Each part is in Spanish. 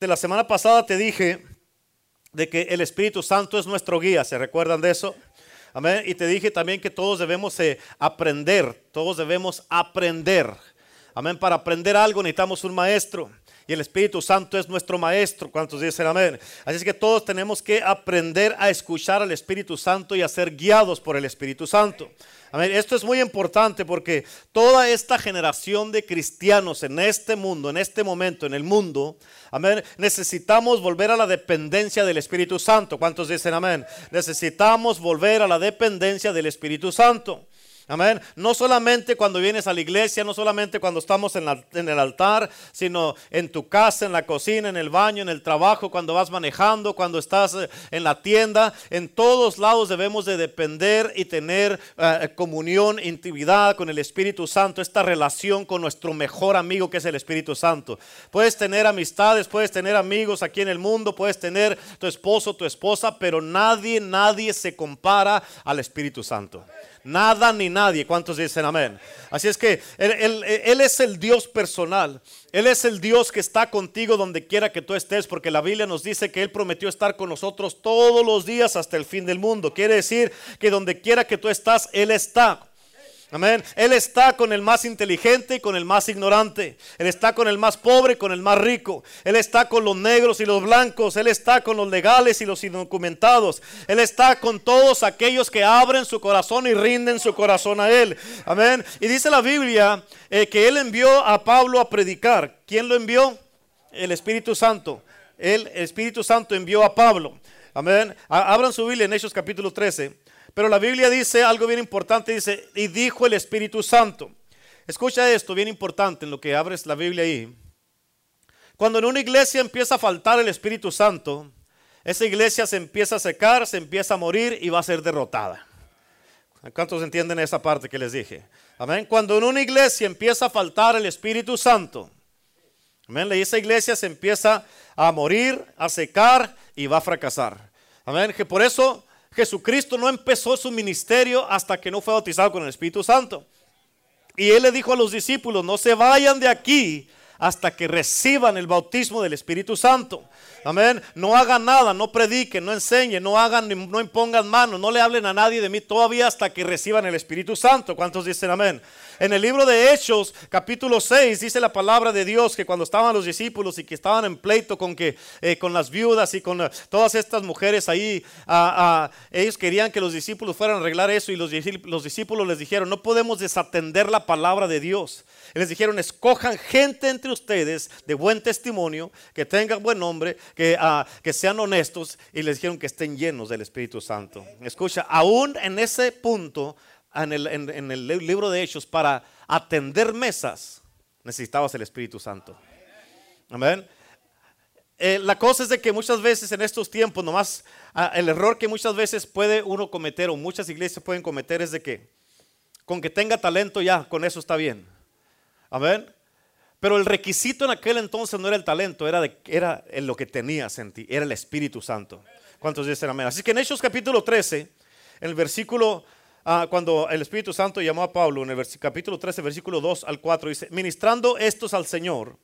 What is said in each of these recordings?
De la semana pasada te dije de que el Espíritu Santo es nuestro guía, ¿se recuerdan de eso? Amén. Y te dije también que todos debemos eh, aprender, todos debemos aprender. Amén. Para aprender algo necesitamos un maestro. Y el Espíritu Santo es nuestro maestro. ¿Cuántos dicen amén? Así es que todos tenemos que aprender a escuchar al Espíritu Santo y a ser guiados por el Espíritu Santo. Esto es muy importante porque toda esta generación de cristianos en este mundo, en este momento, en el mundo, amén, necesitamos volver a la dependencia del Espíritu Santo. ¿Cuántos dicen amén? Necesitamos volver a la dependencia del Espíritu Santo. Amén. No solamente cuando vienes a la iglesia, no solamente cuando estamos en, el altar, sino en tu casa, en la cocina, en el baño, en el trabajo, cuando vas manejando, cuando estás eh, en la tienda. En todos lados debemos de depender y tener eh, comunión, intimidad con el Espíritu Santo, esta relación con nuestro mejor amigo que es el Espíritu Santo. Puedes tener amistades, puedes tener amigos aquí en el mundo, puedes tener tu esposo, tu esposa, pero nadie, nadie se compara al Espíritu Santo. Nada ni nadie. ¿Cuántos dicen amén? Así es que él, es el Dios personal. Él es el Dios que está contigo donde quiera que tú estés, porque la Biblia nos dice que Él prometió estar con nosotros todos los días hasta el fin del mundo. Quiere decir que donde quiera que tú estás, Él está. Amén. Él está con el más inteligente y con el más ignorante. Él está con el más pobre y con el más rico. Él está con los negros y los blancos. Él está con los legales y los indocumentados. Él está con todos aquellos que abren su corazón y rinden su corazón a Él. Amén. Y dice la Biblia eh, que Él envió a Pablo a predicar. ¿Quién lo envió? El Espíritu Santo. el Espíritu Santo envió a Pablo. Amén. Abran su Biblia en Hechos capítulo 13. Pero la Biblia dice algo bien importante, dice, y dijo el Espíritu Santo. Escucha esto, bien importante, en lo que abres la Biblia ahí. Cuando en una iglesia empieza a faltar el Espíritu Santo, esa iglesia se empieza a secar, se empieza a morir y va a ser derrotada. ¿Cuántos entienden esa parte que les dije? Amén. Cuando en una iglesia empieza a faltar el Espíritu Santo, amén, esa iglesia se empieza a morir, a secar y va a fracasar. Amén. Que por eso Jesucristo no empezó su ministerio hasta que no fue bautizado con el Espíritu Santo. Y él le dijo a los discípulos, no se vayan de aquí hasta que reciban el bautismo del Espíritu Santo. Amén. No hagan nada, no prediquen, no enseñen, no hagan, no impongan manos, no le hablen a nadie de mí todavía hasta que reciban el Espíritu Santo. ¿Cuántos dicen amén? En el libro de Hechos, capítulo 6, dice la palabra de Dios que cuando estaban los discípulos y que estaban en pleito con, que, eh, con las viudas y con eh, todas estas mujeres ahí, ellos querían que los discípulos fueran a arreglar eso y los, los discípulos les dijeron, no podemos desatender la palabra de Dios. les dijeron, escojan gente entre ustedes de buen testimonio, que tengan buen nombre, que, ah, que sean honestos y les dijeron que estén llenos del Espíritu Santo. Escucha, aún en ese punto en el, libro de Hechos para atender mesas, necesitabas el Espíritu Santo. Amén. Eh, la cosa es de que muchas veces en estos tiempos, nomás ah, el error que muchas veces puede uno cometer o muchas iglesias pueden cometer es de que con que tenga talento ya, con eso está bien. Amén. Pero el requisito en aquel entonces no era el talento, era, lo que tenías en ti, era el Espíritu Santo. ¿Cuántos dicen amén? Así que en Hechos capítulo 13, en el versículo Ah, cuando el Espíritu Santo llamó a Pablo en el capítulo 13, versículo 2 al 4, dice, ministrando estos al Señor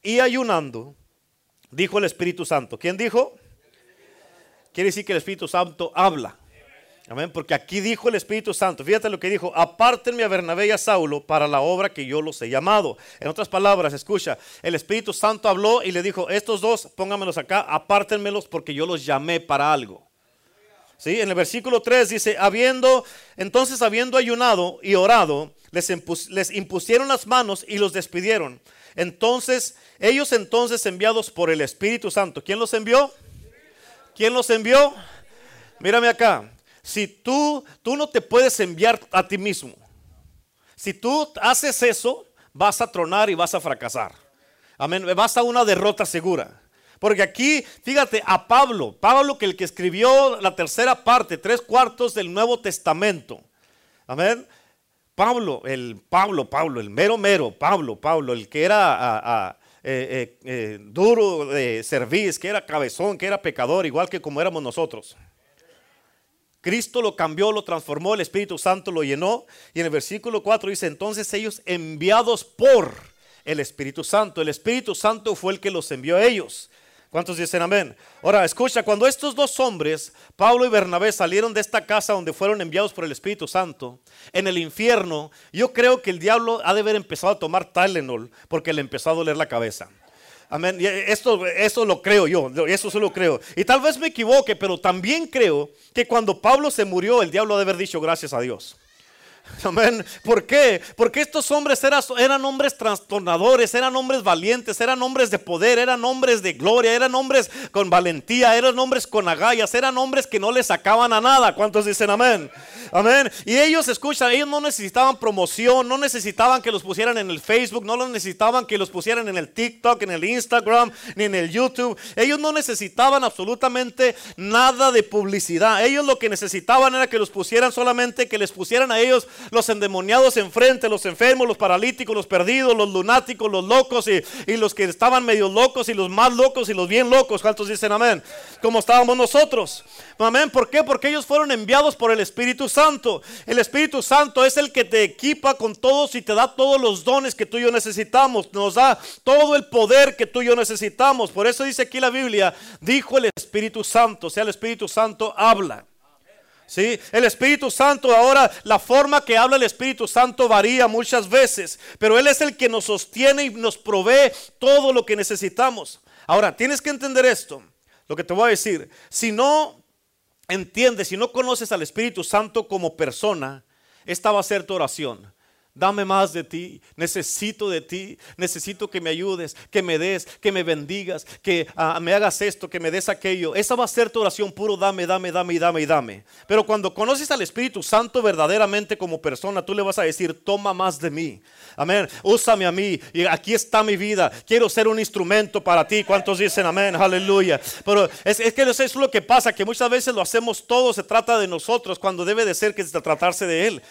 y ayunando, dijo el Espíritu Santo. ¿Quién dijo? Quiere decir que el Espíritu Santo habla. Amén, porque aquí dijo el Espíritu Santo, fíjate lo que dijo, apártenme a Bernabé y a Saulo para la obra que yo los he llamado. En otras palabras, escucha, el Espíritu Santo habló y le dijo, estos dos, póngamelos acá, apártenmelos porque yo los llamé para algo. En el versículo 3 dice, habiendo, entonces habiendo ayunado y orado, les, les impusieron las manos y los despidieron. Entonces, ellos entonces enviados por el Espíritu Santo, ¿quién los envió? ¿Quién los envió? Mírame acá. Si tú, tú no te puedes enviar a ti mismo. Si tú haces eso, vas a tronar y vas a fracasar. Amén. Vas a una derrota segura. Porque aquí, fíjate, a Pablo, Pablo que el que escribió la tercera parte, tres cuartos del Nuevo Testamento. Amén. Pablo, el Pablo, Pablo, el mero mero, Pablo, Pablo, el que era eh, eh, eh, duro de servir, que era cabezón, que era pecador, igual que como éramos nosotros. Cristo lo cambió, lo transformó, el Espíritu Santo lo llenó. Y en el versículo 4 dice, entonces ellos enviados por el Espíritu Santo. El Espíritu Santo fue el que los envió a ellos. ¿Cuántos dicen amén? Ahora, escucha, cuando estos dos hombres, Pablo y Bernabé, salieron de esta casa donde fueron enviados por el Espíritu Santo, en el infierno, yo creo que el diablo ha de haber empezado a tomar Tylenol porque le empezó a doler la cabeza. Amén. Esto, lo creo yo, eso se lo creo. Y tal vez me equivoque, pero también creo que cuando Pablo se murió, el diablo ha de haber dicho gracias a Dios. Amén. ¿Por qué? Porque estos hombres eran, eran, hombres trastornadores, eran hombres valientes, eran hombres de poder, eran hombres de gloria, eran hombres con valentía, eran hombres con agallas, eran hombres que no le sacaban a nada. ¿Cuántos dicen amén? Amén. Y ellos, escuchan, ellos no necesitaban promoción, no necesitaban que los pusieran en el Facebook, no necesitaban que los pusieran en el TikTok, en el Instagram, ni en el YouTube. Ellos no necesitaban absolutamente nada de publicidad. Ellos lo que necesitaban era que los pusieran solamente, que les pusieran a ellos los endemoniados enfrente, los enfermos, los paralíticos, los perdidos, los lunáticos, los locos y, los que estaban medio locos y los más locos y los bien locos. ¿Cuántos dicen amén? Como estábamos nosotros. Amén. ¿Por qué? Porque ellos fueron enviados por el Espíritu Santo. El Espíritu Santo es el que te equipa con todos y te da todos los dones que tú y yo necesitamos. Nos da todo el poder que tú y yo necesitamos. Por eso dice aquí la Biblia, dijo el Espíritu Santo. O sea, el Espíritu Santo habla. ¿Sí? El Espíritu Santo, ahora la forma que habla el Espíritu Santo varía muchas veces, pero Él es el que nos sostiene y nos provee todo lo que necesitamos. Ahora, tienes que entender esto, lo que te voy a decir. Si no entiendes, si no conoces al Espíritu Santo como persona, esta va a ser tu oración. Dame más de ti, necesito de ti, necesito que me ayudes, que me des, que me bendigas, que ah, me hagas esto, que me des aquello. Esa va a ser tu oración puro, dame, dame, dame y dame y dame. Pero cuando conoces al Espíritu Santo verdaderamente como persona, tú le vas a decir, toma más de mí. Amén, úsame a mí y aquí está mi vida. Quiero ser un instrumento para ti. ¿Cuántos dicen amén? Aleluya. Pero es, es que eso es lo que pasa, que muchas veces lo hacemos todo, se trata de nosotros, cuando debe de ser que se tratarse de Él.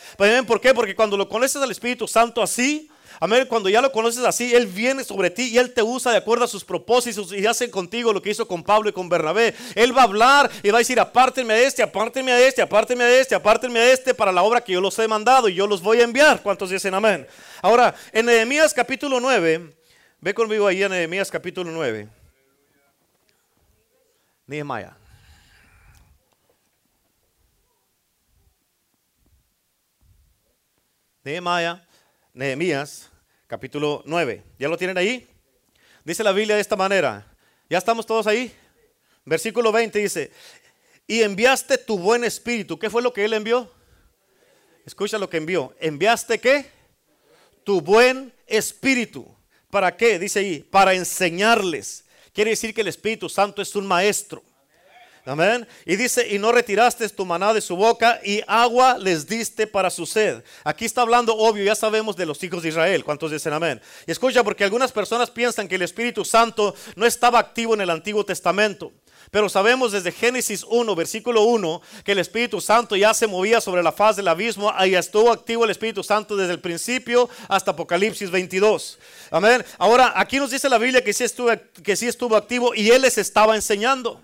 ¿Por qué? Porque cuando lo conoces al Espíritu Santo así, amén, cuando ya lo conoces así, Él viene sobre ti y Él te usa de acuerdo a sus propósitos y hace contigo lo que hizo con Pablo y con Bernabé. Él va a hablar y va a decir, apártenme a este, apártenme a este, apártenme a este, apártenme a este para la obra que yo los he mandado y yo los voy a enviar. ¿Cuántos dicen amén? Ahora, en Nehemías capítulo 9, ve conmigo ahí en Nehemías capítulo 9. Nehemiah. Nehemiah, Nehemías, capítulo 9. ¿Ya lo tienen ahí? Dice la Biblia de esta manera. ¿Ya estamos todos ahí? Versículo 20 dice, y enviaste tu buen espíritu. ¿Qué fue lo que él envió? Escucha lo que envió. ¿Enviaste qué? Tu buen espíritu. ¿Para qué? Dice ahí, para enseñarles. Quiere decir que el Espíritu Santo es un maestro. Amén. Y dice, y no retiraste tu maná de su boca y agua les diste para su sed. Aquí está hablando, obvio, ya sabemos de los hijos de Israel. ¿Cuántos dicen amén? Y escucha, porque algunas personas piensan que el Espíritu Santo no estaba activo en el Antiguo Testamento. Pero sabemos desde Génesis 1, versículo 1, que el Espíritu Santo ya se movía sobre la faz del abismo. Ahí estuvo activo el Espíritu Santo desde el principio hasta Apocalipsis 22. Amén. Ahora, aquí nos dice la Biblia que sí estuvo, que sí estuvo activo y Él les estaba enseñando.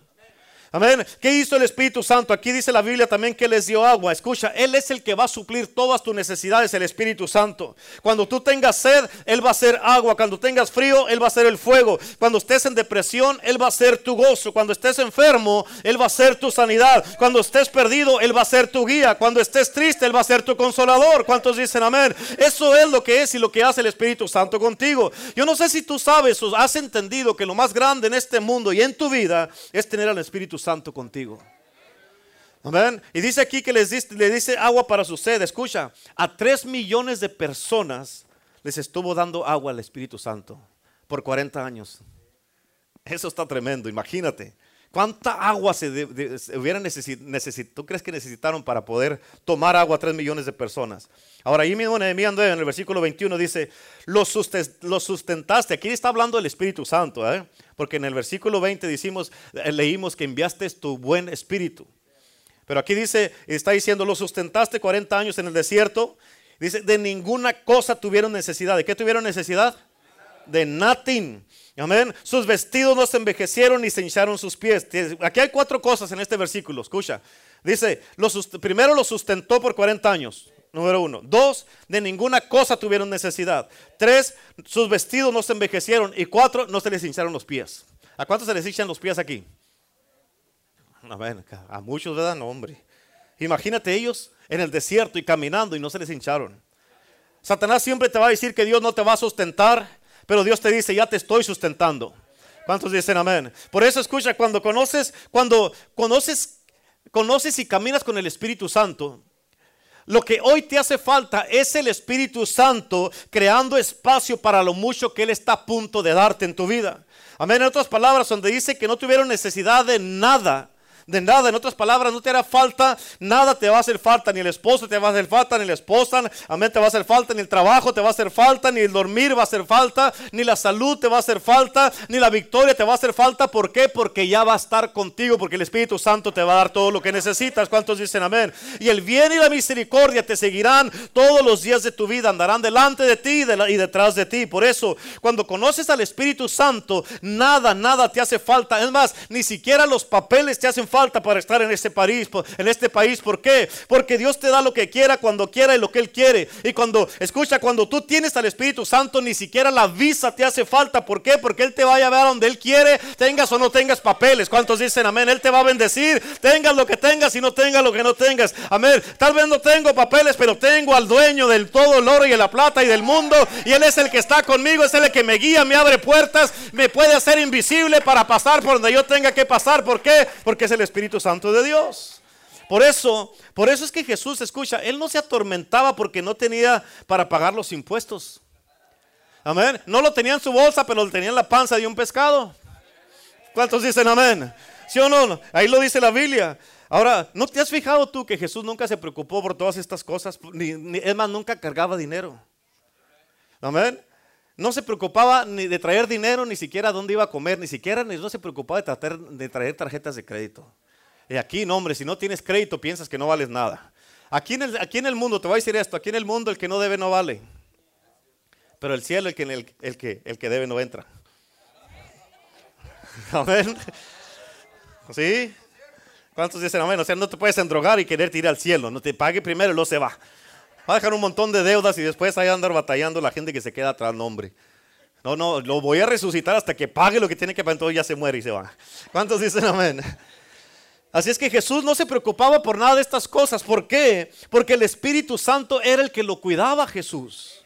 Amén. ¿Qué hizo el Espíritu Santo? Aquí dice la Biblia también que les dio agua. Escucha, Él es el que va a suplir todas tus necesidades, el Espíritu Santo. Cuando tú tengas sed, Él va a ser agua. Cuando tengas frío, Él va a ser el fuego. Cuando estés en depresión, Él va a ser tu gozo. Cuando estés enfermo, Él va a ser tu sanidad. Cuando estés perdido, Él va a ser tu guía. Cuando estés triste, Él va a ser tu consolador. ¿Cuántos dicen amén? Eso es lo que es y lo que hace el Espíritu Santo contigo. Yo no sé si tú sabes o has entendido que lo más grande en este mundo y en tu vida es tener al Espíritu Santo contigo. Amén. Y dice aquí que les dice, le dice agua para su sed. Escucha, a tres millones de personas les estuvo dando agua al Espíritu Santo por 40 años. Eso está tremendo, imagínate. ¿Cuánta agua se, hubieran necesitado? ¿Tú crees que necesitaron para poder tomar agua a tres millones de personas? Ahora, ahí mismo Nehemías en el versículo 21 dice, lo, sustentaste. Aquí está hablando del Espíritu Santo, ¿eh? porque en el versículo 20 decimos, eh, leímos que enviaste tu buen espíritu. Pero aquí dice, está diciendo, lo sustentaste 40 años en el desierto. Dice, de ninguna cosa tuvieron necesidad. ¿De qué tuvieron necesidad? De nothing. Amén. Sus vestidos no se envejecieron ni se hincharon sus pies. Aquí hay cuatro cosas en este versículo. Escucha. Dice, primero lo sustentó por 40 años. Número uno. Dos, de ninguna cosa tuvieron necesidad. Tres, sus vestidos no se envejecieron. Y cuatro, no se les hincharon los pies. ¿A cuántos se les hinchan los pies aquí? Amén. A muchos, ¿verdad? No, hombre. Imagínate ellos en el desierto y caminando y no se les hincharon. Satanás siempre te va a decir que Dios no te va a sustentar, pero Dios te dice, ya te estoy sustentando. ¿Cuántos dicen amén? Por eso escucha, cuando conoces, cuando conoces, conoces y caminas con el Espíritu Santo, lo que hoy te hace falta es el Espíritu Santo creando espacio para lo mucho que Él está a punto de darte en tu vida. Amén. En otras palabras, donde dice que no tuvieron necesidad de nada de nada. En otras palabras, no te hará falta, nada te va a hacer falta, ni el esposo te va a hacer falta, ni la esposa, amén, te va a hacer falta, ni el trabajo te va a hacer falta, ni el dormir va a hacer falta, ni la salud te va a hacer falta, ni la victoria te va a hacer falta. ¿Por qué? Porque ya va a estar contigo, porque el Espíritu Santo te va a dar todo lo que necesitas. ¿Cuántos dicen amén? Y el bien y la misericordia te seguirán todos los días de tu vida, andarán delante de ti y detrás de ti. Por eso, cuando conoces al Espíritu Santo, nada, nada te hace falta. Es más, ni siquiera los papeles te hacen falta falta para estar en este país, en este país. ¿Por qué? Porque Dios te da lo que quiera, cuando quiera y lo que Él quiere. Y cuando, escucha, cuando tú tienes al Espíritu Santo, ni siquiera la visa te hace falta. ¿Por qué? Porque Él te va a llevar donde Él quiere, tengas o no tengas papeles. ¿Cuántos dicen amén? Él te va a bendecir, tengas lo que tengas y no tengas lo que no tengas. Amén. Tal vez no tengo papeles, pero tengo al dueño del todo el oro y la plata y del mundo. Y Él es el que está conmigo, es el que me guía, me abre puertas, me puede hacer invisible para pasar por donde yo tenga que pasar. ¿Por qué? Porque es el Espíritu Santo de Dios. Por eso, por eso es que Jesús, escucha, él no se atormentaba porque no tenía para pagar los impuestos. Amén. No lo tenía en su bolsa, pero lo tenía en la panza de un pescado. ¿Cuántos dicen amén? ¿Sí o no? Ahí lo dice la Biblia. Ahora, ¿no te has fijado tú que Jesús nunca se preocupó por todas estas cosas? Ni, es más, nunca cargaba dinero. Amén. No se preocupaba ni de traer dinero, ni siquiera dónde iba a comer, ni siquiera no se preocupaba de, de traer tarjetas de crédito. Y aquí, no, hombre, si no tienes crédito piensas que no vales nada. Aquí en, el, aquí en el mundo, te voy a decir esto, aquí en el mundo el que no debe no vale. Pero el cielo el que, el, que, el que debe no entra. Amén. ¿Sí? ¿Cuántos dicen amén? O sea, no te puedes endrogar y querer ir al cielo. No te pague primero y luego se va. Va a dejar un montón de deudas y después ahí andar batallando la gente que se queda atrás, no, hombre. No, no, lo voy a resucitar hasta que pague lo que tiene que pagar, entonces ya se muere y se va. ¿Cuántos dicen amén? Así es que Jesús no se preocupaba por nada de estas cosas. ¿Por qué? Porque el Espíritu Santo era el que lo cuidaba a Jesús.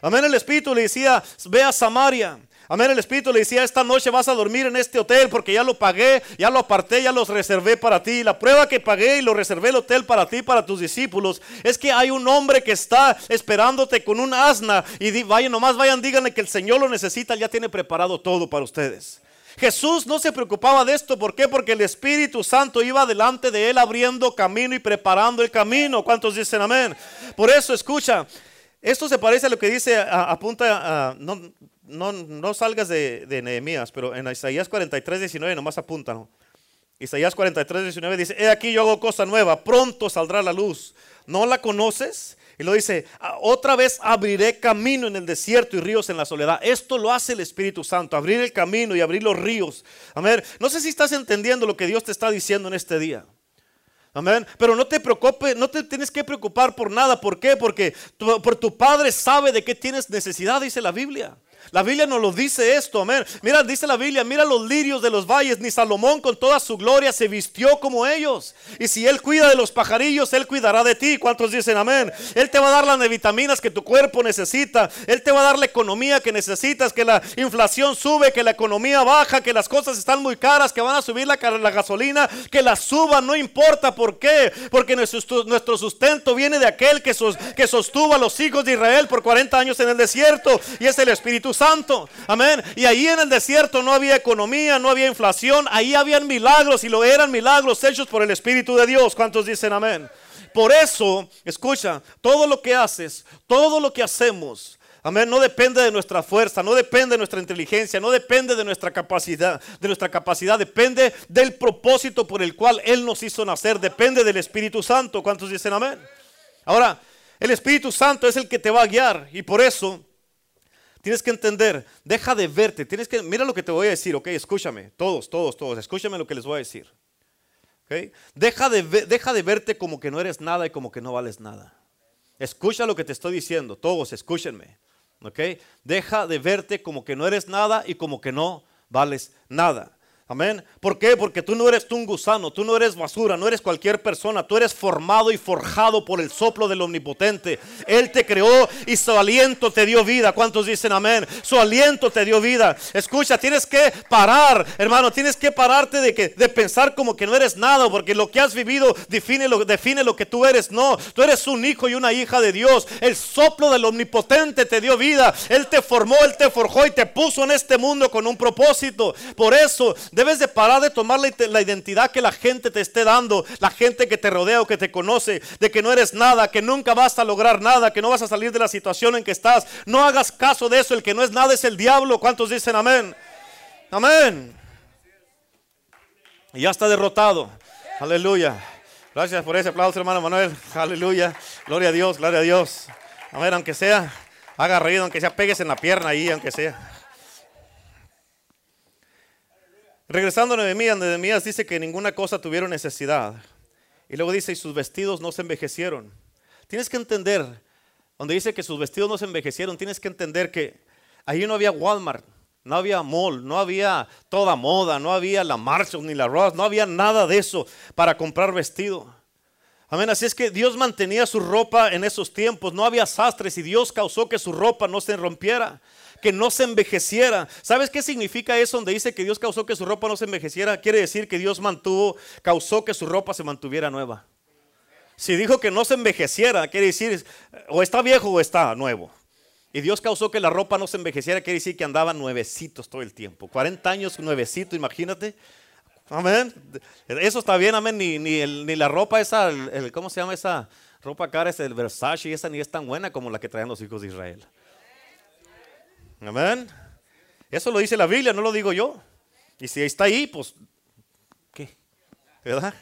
Amén, el Espíritu le decía, ve a Samaria. Amén, el Espíritu le decía, esta noche vas a dormir en este hotel porque ya lo pagué, ya lo aparté, ya los reservé para ti. La prueba que pagué y lo reservé el hotel para ti, para tus discípulos, es que hay un hombre que está esperándote con un asna. Y vayan, nomás vayan, díganle que el Señor lo necesita, ya tiene preparado todo para ustedes. Jesús no se preocupaba de esto. ¿Por qué? Porque el Espíritu Santo iba delante de él abriendo camino y preparando el camino. ¿Cuántos dicen amén? Por eso, escucha, esto se parece a lo que dice, apunta, no, no, no, salgas de, Nehemías, pero en Isaías 43, 19 nomás apúntalo. Isaías 43, 19 dice, he aquí yo hago cosa nueva, pronto saldrá la luz. ¿No la conoces? Y lo dice, ah, otra vez abriré camino en el desierto y ríos en la soledad. Esto lo hace el Espíritu Santo, abrir el camino y abrir los ríos. Amén. No sé si estás entendiendo lo que Dios te está diciendo en este día. Amén. Pero no te preocupes, no te tienes que preocupar por nada. ¿Por qué? Porque por tu Padre sabe de qué tienes necesidad, dice la Biblia. La Biblia nos lo dice esto, amén. Mira, dice la Biblia, mira los lirios de los valles, ni Salomón con toda su gloria se vistió como ellos. Y si Él cuida de los pajarillos, Él cuidará de ti. ¿Cuántos dicen amén? Él te va a dar las vitaminas que tu cuerpo necesita. Él te va a dar la economía que necesitas, que la inflación sube, que la economía baja, que las cosas están muy caras, que van a subir la, gasolina, que la suban, no importa por qué. Porque nuestro, sustento viene de aquel que, que sostuvo a los hijos de Israel por 40 años en el desierto. Y es el Espíritu Santo. Amén. Y ahí en el desierto no había economía, no había inflación. Ahí habían milagros y lo eran milagros hechos por el Espíritu de Dios. ¿Cuántos dicen amén? Por eso, escucha, todo lo que haces, todo lo que hacemos, Amén. No depende de nuestra fuerza, no depende de nuestra inteligencia, no depende de nuestra capacidad, de nuestra capacidad, depende del propósito por el cual Él nos hizo nacer, depende del Espíritu Santo. ¿Cuántos dicen amén? Ahora, el Espíritu Santo es el que te va a guiar y por eso Tienes que entender, deja de verte, tienes que, mira lo que te voy a decir, ok, escúchame, todos, todos, todos, escúchame lo que les voy a decir. Okay? Deja, de, deja de verte como que no eres nada y como que no vales nada. Escucha lo que te estoy diciendo, todos, escúchenme. ¿ok? Deja de verte como que no eres nada y como que no vales nada. Amén. ¿Por qué? Porque tú no eres tú un gusano, tú no eres basura, no eres cualquier persona, tú eres formado y forjado por el soplo del omnipotente. Él te creó y su aliento te dio vida. ¿Cuántos dicen amén? Su aliento te dio vida. Escucha, tienes que parar, hermano, tienes que pararte de, que, de pensar como que no eres nada, porque lo que has vivido define lo, define lo que tú eres. No, tú eres un hijo y una hija de Dios. El soplo del omnipotente te dio vida. Él te formó, Él te forjó y te puso en este mundo con un propósito. Por eso Debes de parar de tomar la, identidad que la gente te esté dando, la gente que te rodea o que te conoce, de que no eres nada, que nunca vas a lograr nada, que no vas a salir de la situación en que estás. No hagas caso de eso, el que no es nada es el diablo. ¿Cuántos dicen amén? Amén. Y ya está derrotado. Aleluya. Gracias por ese aplauso, hermano Manuel. Aleluya. Gloria a Dios, gloria a Dios. A ver, aunque sea, haga reír, aunque sea, pegues en la pierna ahí, aunque sea. Regresando a Nehemías, Nehemías dice que ninguna cosa tuvieron necesidad. Y luego dice, y sus vestidos no se envejecieron. Tienes que entender, donde dice que sus vestidos no se envejecieron, tienes que entender que ahí no había Walmart, no había mall, no había toda moda, no había la Marshall ni la Ross, no había nada de eso para comprar vestido. Amén, así es que Dios mantenía su ropa en esos tiempos, no había sastres y Dios causó que su ropa no se rompiera que no se envejeciera. ¿Sabes qué significa eso donde dice que Dios causó que su ropa no se envejeciera? Quiere decir que Dios mantuvo, causó que su ropa se mantuviera nueva. Si dijo que no se envejeciera, quiere decir o está viejo o está nuevo. Y Dios causó que la ropa no se envejeciera, quiere decir que andaban nuevecitos todo el tiempo. 40 años nuevecito, imagínate. Amén. Eso está bien, amén. Ni, ni, la ropa esa, el, ¿cómo se llama esa ropa cara? Es el Versace y esa ni es tan buena como la que traen los hijos de Israel. Amén. Eso lo dice la Biblia, no lo digo yo. Y si está ahí, pues, ¿qué? ¿Verdad?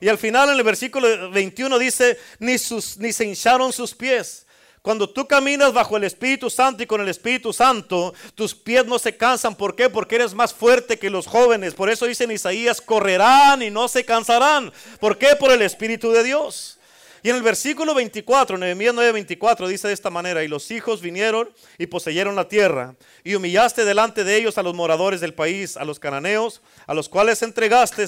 Y al final en el versículo 21 dice, ni, sus, ni se hincharon sus pies. Cuando tú caminas bajo el Espíritu Santo y con el Espíritu Santo, tus pies no se cansan. ¿Por qué? Porque eres más fuerte que los jóvenes. Por eso dice en Isaías, correrán y no se cansarán. ¿Por qué? Por el Espíritu de Dios. Y en el versículo 24, Nehemías 9:24 dice de esta manera, y los hijos vinieron y poseyeron la tierra, y humillaste delante de ellos a los moradores del país, a los cananeos, a los cuales entregaste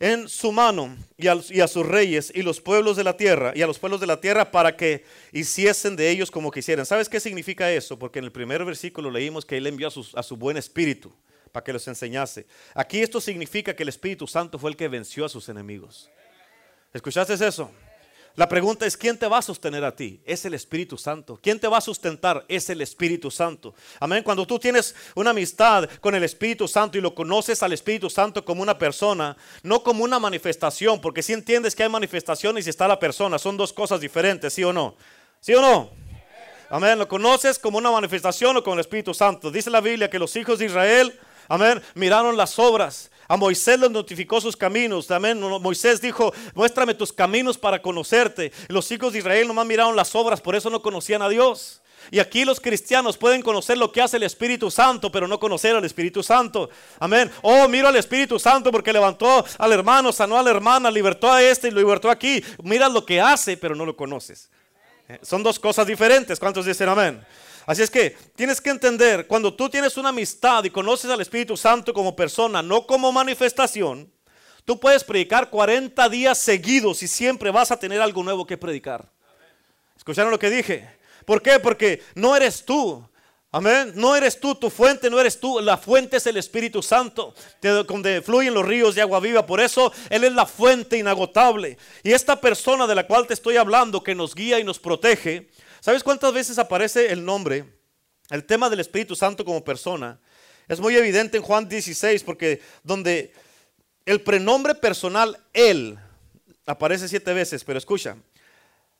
en su mano y a, sus reyes y los pueblos de la tierra y a los pueblos de la tierra para que hiciesen de ellos como quisieran. ¿Sabes qué significa eso? Porque en el primer versículo leímos que él envió a, a su buen espíritu para que los enseñase. Aquí esto significa que el Espíritu Santo fue el que venció a sus enemigos. ¿Escuchaste eso? La pregunta es, ¿quién te va a sostener a ti? Es el Espíritu Santo. ¿Quién te va a sustentar? Es el Espíritu Santo. Amén. Cuando tú tienes una amistad con el Espíritu Santo y lo conoces al Espíritu Santo como una persona, no como una manifestación, porque si entiendes que hay manifestaciones y está la persona, son dos cosas diferentes, ¿sí o no? ¿Sí o no? Amén. Lo conoces como una manifestación o con el Espíritu Santo. Dice la Biblia que los hijos de Israel, amén, miraron las obras a Moisés le notificó sus caminos. Amén. Moisés dijo, muéstrame tus caminos para conocerte. Los hijos de Israel nomás miraron las obras, por eso no conocían a Dios. Y aquí los cristianos pueden conocer lo que hace el Espíritu Santo, pero no conocer al Espíritu Santo. Amén. Oh, miro al Espíritu Santo porque levantó al hermano, sanó a la hermana, libertó a este y lo libertó aquí. Mira lo que hace, pero no lo conoces. Eh, son dos cosas diferentes. ¿Cuántos dicen amén? Así es que tienes que entender, cuando tú tienes una amistad y conoces al Espíritu Santo como persona, no como manifestación, tú puedes predicar 40 días seguidos y siempre vas a tener algo nuevo que predicar. ¿Escucharon lo que dije? ¿Por qué? Porque no eres tú. Amén. No eres tú, tu fuente no eres tú. La fuente es el Espíritu Santo, donde fluyen los ríos de agua viva. Por eso Él es la fuente inagotable. Y esta persona de la cual te estoy hablando, que nos guía y nos protege, ¿Sabes cuántas veces aparece el nombre, el tema del Espíritu Santo como persona? Es muy evidente en Juan 16 porque donde el prenombre personal Él aparece siete veces, pero escucha,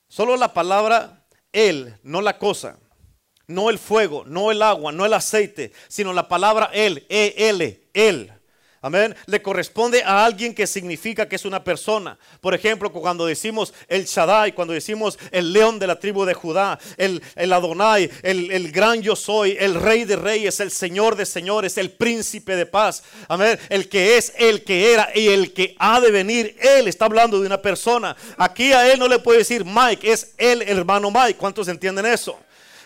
solo la palabra Él, no la cosa, no el fuego, no el agua, no el aceite, sino la palabra Él, E-L, Él. Amén. Le corresponde a alguien que significa que es una persona. Por ejemplo, cuando decimos el Shaddai, cuando decimos el león de la tribu de Judá, el, el Adonai, el, el, gran yo soy, el rey de reyes, el señor de señores, el príncipe de paz. Amén. El que es, el que era y el que ha de venir. Él está hablando de una persona. Aquí a él no le puede decir Mike, es el hermano Mike. ¿Cuántos entienden eso?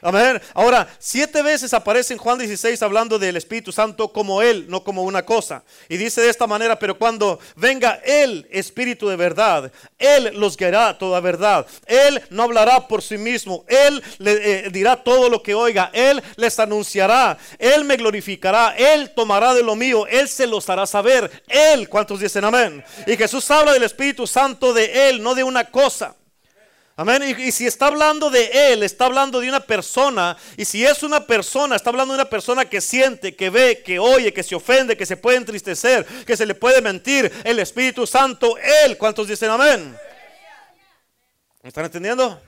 Amén. Ahora, siete veces aparece en Juan 16 hablando del Espíritu Santo como Él, no como una cosa. Y dice de esta manera, pero cuando venga el Espíritu de verdad, Él los guiará toda verdad. Él no hablará por sí mismo. Él le eh, dirá todo lo que oiga. Él les anunciará. Él me glorificará. Él tomará de lo mío. Él se los hará saber. Él, ¿cuántos dicen amén? Y Jesús habla del Espíritu Santo de Él, no de una cosa. Amén. Y, si está hablando de Él, está hablando de una persona. Y si es una persona, está hablando de una persona que siente, que ve, que oye, que se ofende, que se puede entristecer, que se le puede mentir. El Espíritu Santo, Él. ¿Cuántos dicen amén? ¿Me están entendiendo?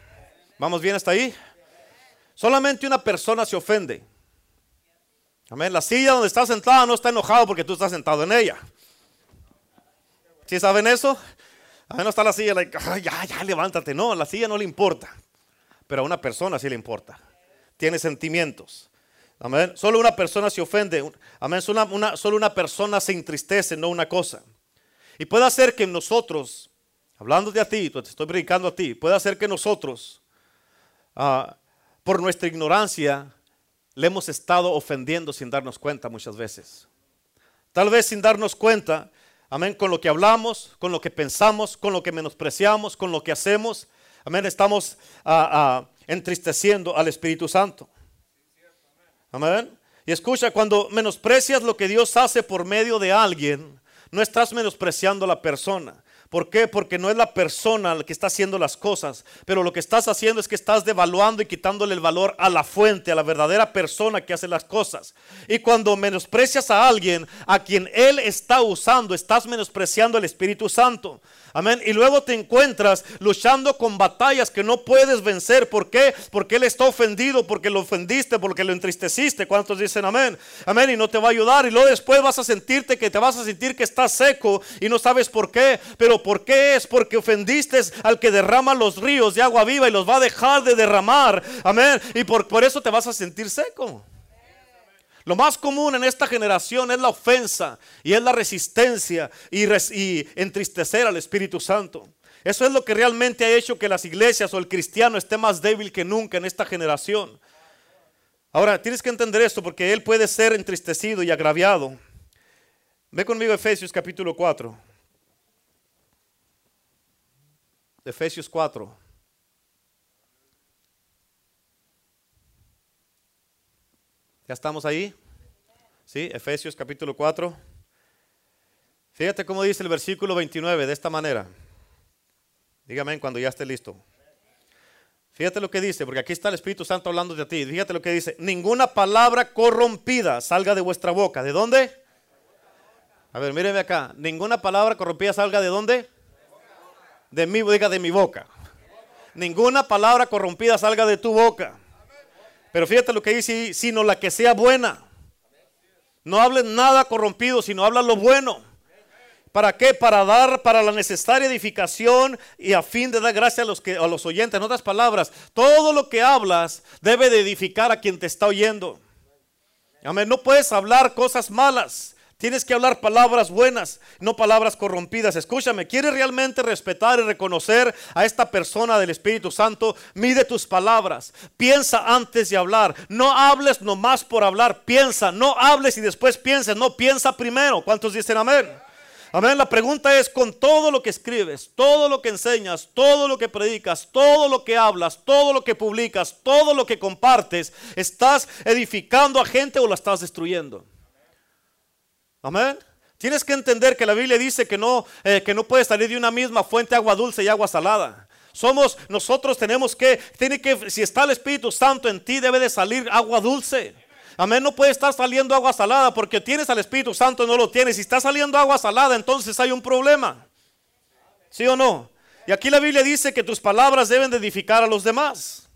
¿Vamos bien hasta ahí? Solamente una persona se ofende. Amén. La silla donde está sentada no está enojado porque tú estás sentado en ella. ¿Sí saben eso? A no está la silla, ya, ya, levántate. No, la silla no le importa. Pero a una persona sí le importa. Tiene sentimientos. Amén. Solo una persona se ofende. Amén. Solo una, una persona se entristece, no una cosa. Y puede hacer que nosotros, hablando de a ti, te estoy predicando a ti, puede hacer que nosotros, ah, por nuestra ignorancia, le hemos estado ofendiendo sin darnos cuenta muchas veces. Tal vez sin darnos cuenta, Amén, con lo que hablamos, con lo que pensamos, con lo que menospreciamos, con lo que hacemos. Amén, estamos ah, ah, entristeciendo al Espíritu Santo. Amén. Y escucha, cuando menosprecias lo que Dios hace por medio de alguien, no estás menospreciando a la persona. ¿Por qué? Porque no es la persona la que está haciendo las cosas, pero lo que estás haciendo es que estás devaluando y quitándole el valor a la fuente, a la verdadera persona que hace las cosas. Y cuando menosprecias a alguien a quien Él está usando, estás menospreciando al Espíritu Santo. Amén. Y luego te encuentras luchando con batallas que no puedes vencer. ¿Por qué? Porque Él está ofendido, porque lo ofendiste, porque lo entristeciste. ¿Cuántos dicen amén? Amén. Y no te va a ayudar. Y luego después vas a sentirte que te vas a sentir que estás seco y no sabes por qué. Pero ¿por qué es? Porque ofendiste al que derrama los ríos de agua viva y los va a dejar de derramar. Amén. Y por, por eso te vas a sentir seco. Lo más común en esta generación es la ofensa y es la resistencia y, entristecer al Espíritu Santo. Eso es lo que realmente ha hecho que las iglesias o el cristiano esté más débil que nunca en esta generación. Ahora, tienes que entender esto porque él puede ser entristecido y agraviado. Ve conmigo Efesios capítulo 4. Efesios 4. ¿Ya estamos ahí? ¿Sí? Efesios capítulo 4. Fíjate cómo dice el versículo 29 de esta manera. Dígame cuando ya esté listo. Fíjate lo que dice, porque aquí está el Espíritu Santo hablando de ti. Fíjate lo que dice. Ninguna palabra corrompida salga de vuestra boca. ¿De dónde? A ver, míreme acá. Ninguna palabra corrompida salga de dónde? De mi, diga de mi boca. Ninguna palabra corrompida salga de tu boca. Pero fíjate lo que dice, sino la que sea buena. No hables nada corrompido, sino habla lo bueno. ¿Para qué? Para dar para la necesaria edificación y a fin de dar gracia a los, que, a los oyentes. En otras palabras, todo lo que hablas debe de edificar a quien te está oyendo. Amén. No puedes hablar cosas malas. Tienes que hablar palabras buenas, no palabras corrompidas. Escúchame, ¿quieres realmente respetar y reconocer a esta persona del Espíritu Santo? Mide tus palabras. Piensa antes de hablar. No hables nomás por hablar. Piensa. No hables y después pienses. No, piensa primero. ¿Cuántos dicen amén? Amén. La pregunta es, con todo lo que escribes, todo lo que enseñas, todo lo que predicas, todo lo que hablas, todo lo que publicas, todo lo que compartes, ¿estás edificando a gente o la estás destruyendo? Amén. Tienes que entender que la Biblia dice que no, eh, que no puede salir de una misma fuente agua dulce y agua salada. Somos, nosotros tenemos que, tiene que, si está el Espíritu Santo en ti, debe de salir agua dulce. Amén, no puede estar saliendo agua salada porque tienes al Espíritu Santo no lo tienes. Si está saliendo agua salada, entonces hay un problema. ¿Sí o no? Y aquí la Biblia dice que tus palabras deben de edificar a los demás.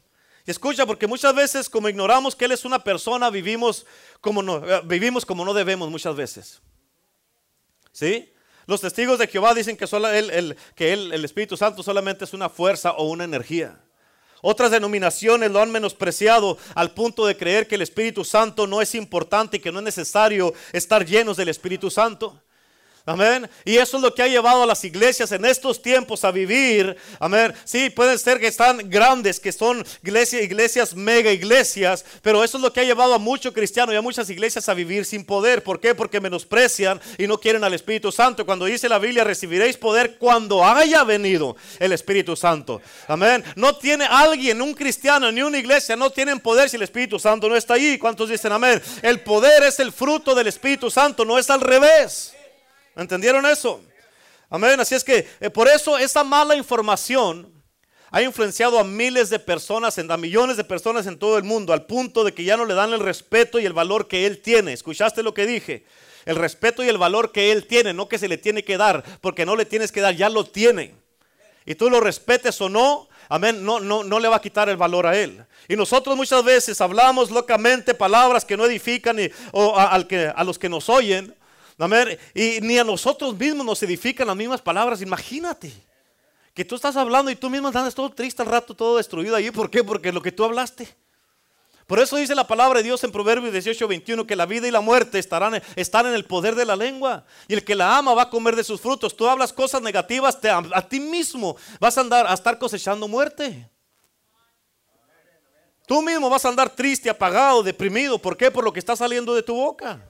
Escucha, porque muchas veces como ignoramos que Él es una persona, vivimos como no, eh, vivimos como no debemos muchas veces. ¿Sí? Los testigos de Jehová dicen que, el, que el Espíritu Santo solamente es una fuerza o una energía. Otras denominaciones lo han menospreciado al punto de creer que el Espíritu Santo no es importante y que no es necesario estar llenos del Espíritu Santo. Amén. Y eso es lo que ha llevado a las iglesias en estos tiempos a vivir. Amén. Sí, pueden ser que están grandes, que son iglesias, iglesias mega iglesias, pero eso es lo que ha llevado a muchos cristianos y a muchas iglesias a vivir sin poder. ¿Por qué? Porque menosprecian y no quieren al Espíritu Santo. Cuando dice la Biblia, recibiréis poder cuando haya venido el Espíritu Santo. Amén. No tiene alguien, un cristiano ni una iglesia, no tienen poder si el Espíritu Santo no está ahí. ¿Cuántos dicen amén? El poder es el fruto del Espíritu Santo, no es al revés. ¿Entendieron eso? Amén. Así es que eh, por eso esa mala información ha influenciado a miles de personas, a millones de personas en todo el mundo, al punto de que ya no le dan el respeto y el valor que él tiene. ¿Escuchaste lo que dije? El respeto y el valor que él tiene, no que se le tiene que dar, porque no le tienes que dar, ya lo tiene. Y tú lo respetes o no, amén, no, no, no le va a quitar el valor a él. Y nosotros muchas veces hablamos locamente palabras que no edifican o a los que nos oyen. Y ni a nosotros mismos nos edifican las mismas palabras. Imagínate que tú estás hablando y tú mismo andas todo triste al rato, todo destruido ahí. ¿Por qué? Porque lo que tú hablaste. Por eso dice la palabra de Dios en Proverbios 18, 21 que la vida y la muerte estarán, están en el poder de la lengua. Y el que la ama va a comer de sus frutos. Tú hablas cosas negativas a, ti mismo. Vas a andar a estar cosechando muerte. Tú mismo vas a andar triste, apagado, deprimido. ¿Por qué? Por lo que está saliendo de tu boca.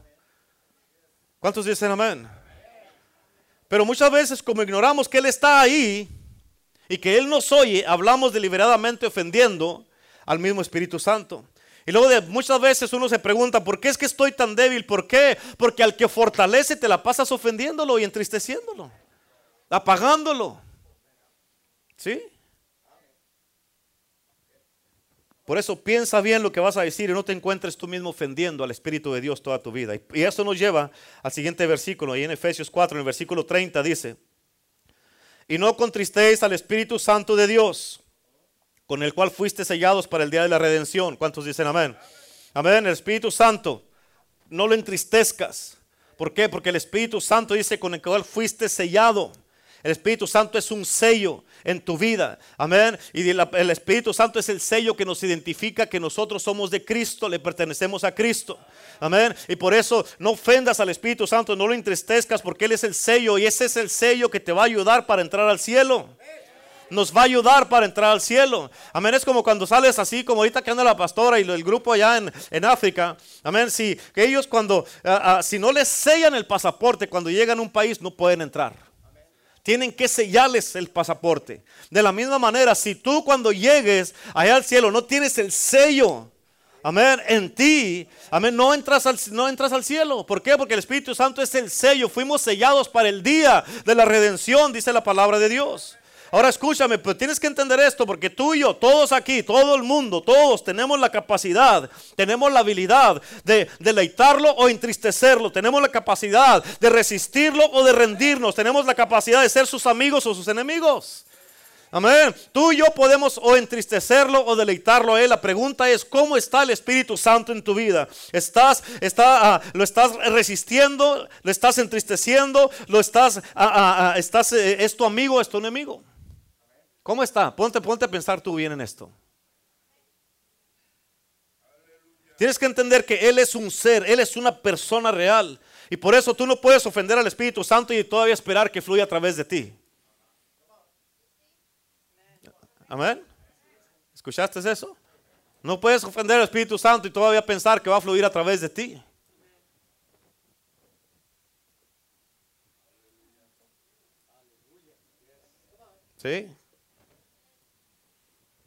¿Cuántos dicen amén? Pero muchas veces como ignoramos que Él está ahí y que Él nos oye, hablamos deliberadamente ofendiendo al mismo Espíritu Santo. Y luego de muchas veces uno se pregunta, ¿por qué es que estoy tan débil? ¿Por qué? Porque al que fortalece te la pasas ofendiéndolo y entristeciéndolo, apagándolo. ¿Sí? Por eso piensa bien lo que vas a decir y no te encuentres tú mismo ofendiendo al Espíritu de Dios toda tu vida. Y eso nos lleva al siguiente versículo. Y en Efesios 4, en el versículo 30 dice, y no contristéis al Espíritu Santo de Dios, con el cual fuiste sellados para el día de la redención. ¿Cuántos dicen amén? Amén, el Espíritu Santo, no lo entristezcas. ¿Por qué? Porque el Espíritu Santo dice con el cual fuiste sellado. El Espíritu Santo es un sello en tu vida. Amén. Y el Espíritu Santo es el sello que nos identifica que nosotros somos de Cristo, le pertenecemos a Cristo. Amén. Y por eso no ofendas al Espíritu Santo, no lo entristezcas porque Él es el sello y ese es el sello que te va a ayudar para entrar al cielo nos va a ayudar para entrar al cielo. Amén. Es como cuando sales así, como ahorita que anda la pastora y el grupo allá en, África. Amén. Si ellos cuando, ah, si no les sellan el pasaporte cuando llegan a un país, no pueden entrar tienen que sellarles el pasaporte. De la misma manera, si tú cuando llegues allá al cielo no tienes el sello, amén, en ti, amén, no entras al, no entras al cielo. ¿Por qué? Porque el Espíritu Santo es el sello. Fuimos sellados para el día de la redención, dice la palabra de Dios. Ahora escúchame, pero tienes que entender esto porque tú y yo, todos aquí, todo el mundo, todos tenemos la capacidad, tenemos la habilidad de deleitarlo o entristecerlo, tenemos la capacidad de resistirlo o de rendirnos, tenemos la capacidad de ser sus amigos o sus enemigos. Amén. Tú y yo podemos o entristecerlo o deleitarlo a él. La pregunta es, ¿cómo está el Espíritu Santo en tu vida? ¿Estás, está, ah, lo estás resistiendo? ¿Lo estás entristeciendo? ¿Lo estás, ah, ah, estás eh, es tu amigo o es tu enemigo? ¿Cómo está? Ponte, ponte a pensar tú bien en esto. Tienes que entender que Él es un ser, Él es una persona real. Y por eso tú no puedes ofender al Espíritu Santo y todavía esperar que fluya a través de ti. Amén. ¿Escuchaste eso? No puedes ofender al Espíritu Santo y todavía pensar que va a fluir a través de ti. ¿Sí?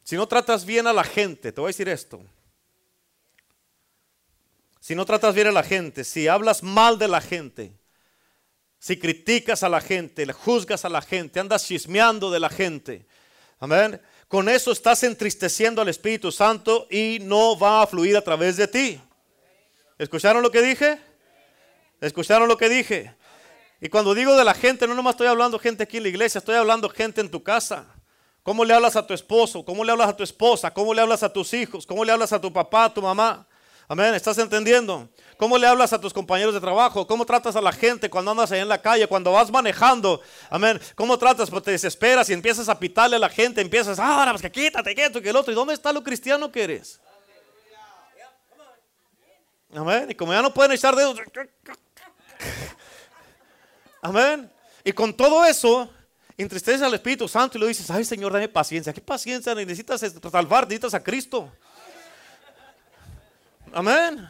Si no tratas bien a la gente, te voy a decir esto. Si no tratas bien a la gente, si hablas mal de la gente, si criticas a la gente, le juzgas a la gente, andas chismeando de la gente, amén. Con eso estás entristeciendo al Espíritu Santo y no va a fluir a través de ti. ¿Escucharon lo que dije? ¿Escucharon lo que dije? Y cuando digo de la gente, no nomás estoy hablando gente aquí en la iglesia, estoy hablando gente en tu casa. ¿Cómo le hablas a tu esposo? ¿Cómo le hablas a tu esposa? ¿Cómo le hablas a tus hijos? ¿Cómo le hablas a tu papá, a tu mamá? Amén, ¿estás entendiendo? ¿Cómo le hablas a tus compañeros de trabajo? ¿Cómo tratas a la gente cuando andas ahí en la calle, cuando vas manejando? Amén. ¿Cómo tratas? Pues te desesperas y empiezas a pitarle a la gente, empiezas, ah, ahora pues que quítate, quieto, que el otro. ¿Y dónde está lo cristiano que eres? Amén. Y como ya no pueden echar dedos. Amén. Y con todo eso, entristeces al Espíritu Santo y le dices, ay Señor, dame paciencia. ¿Qué paciencia? Necesitas salvar, necesitas a Cristo. Amén.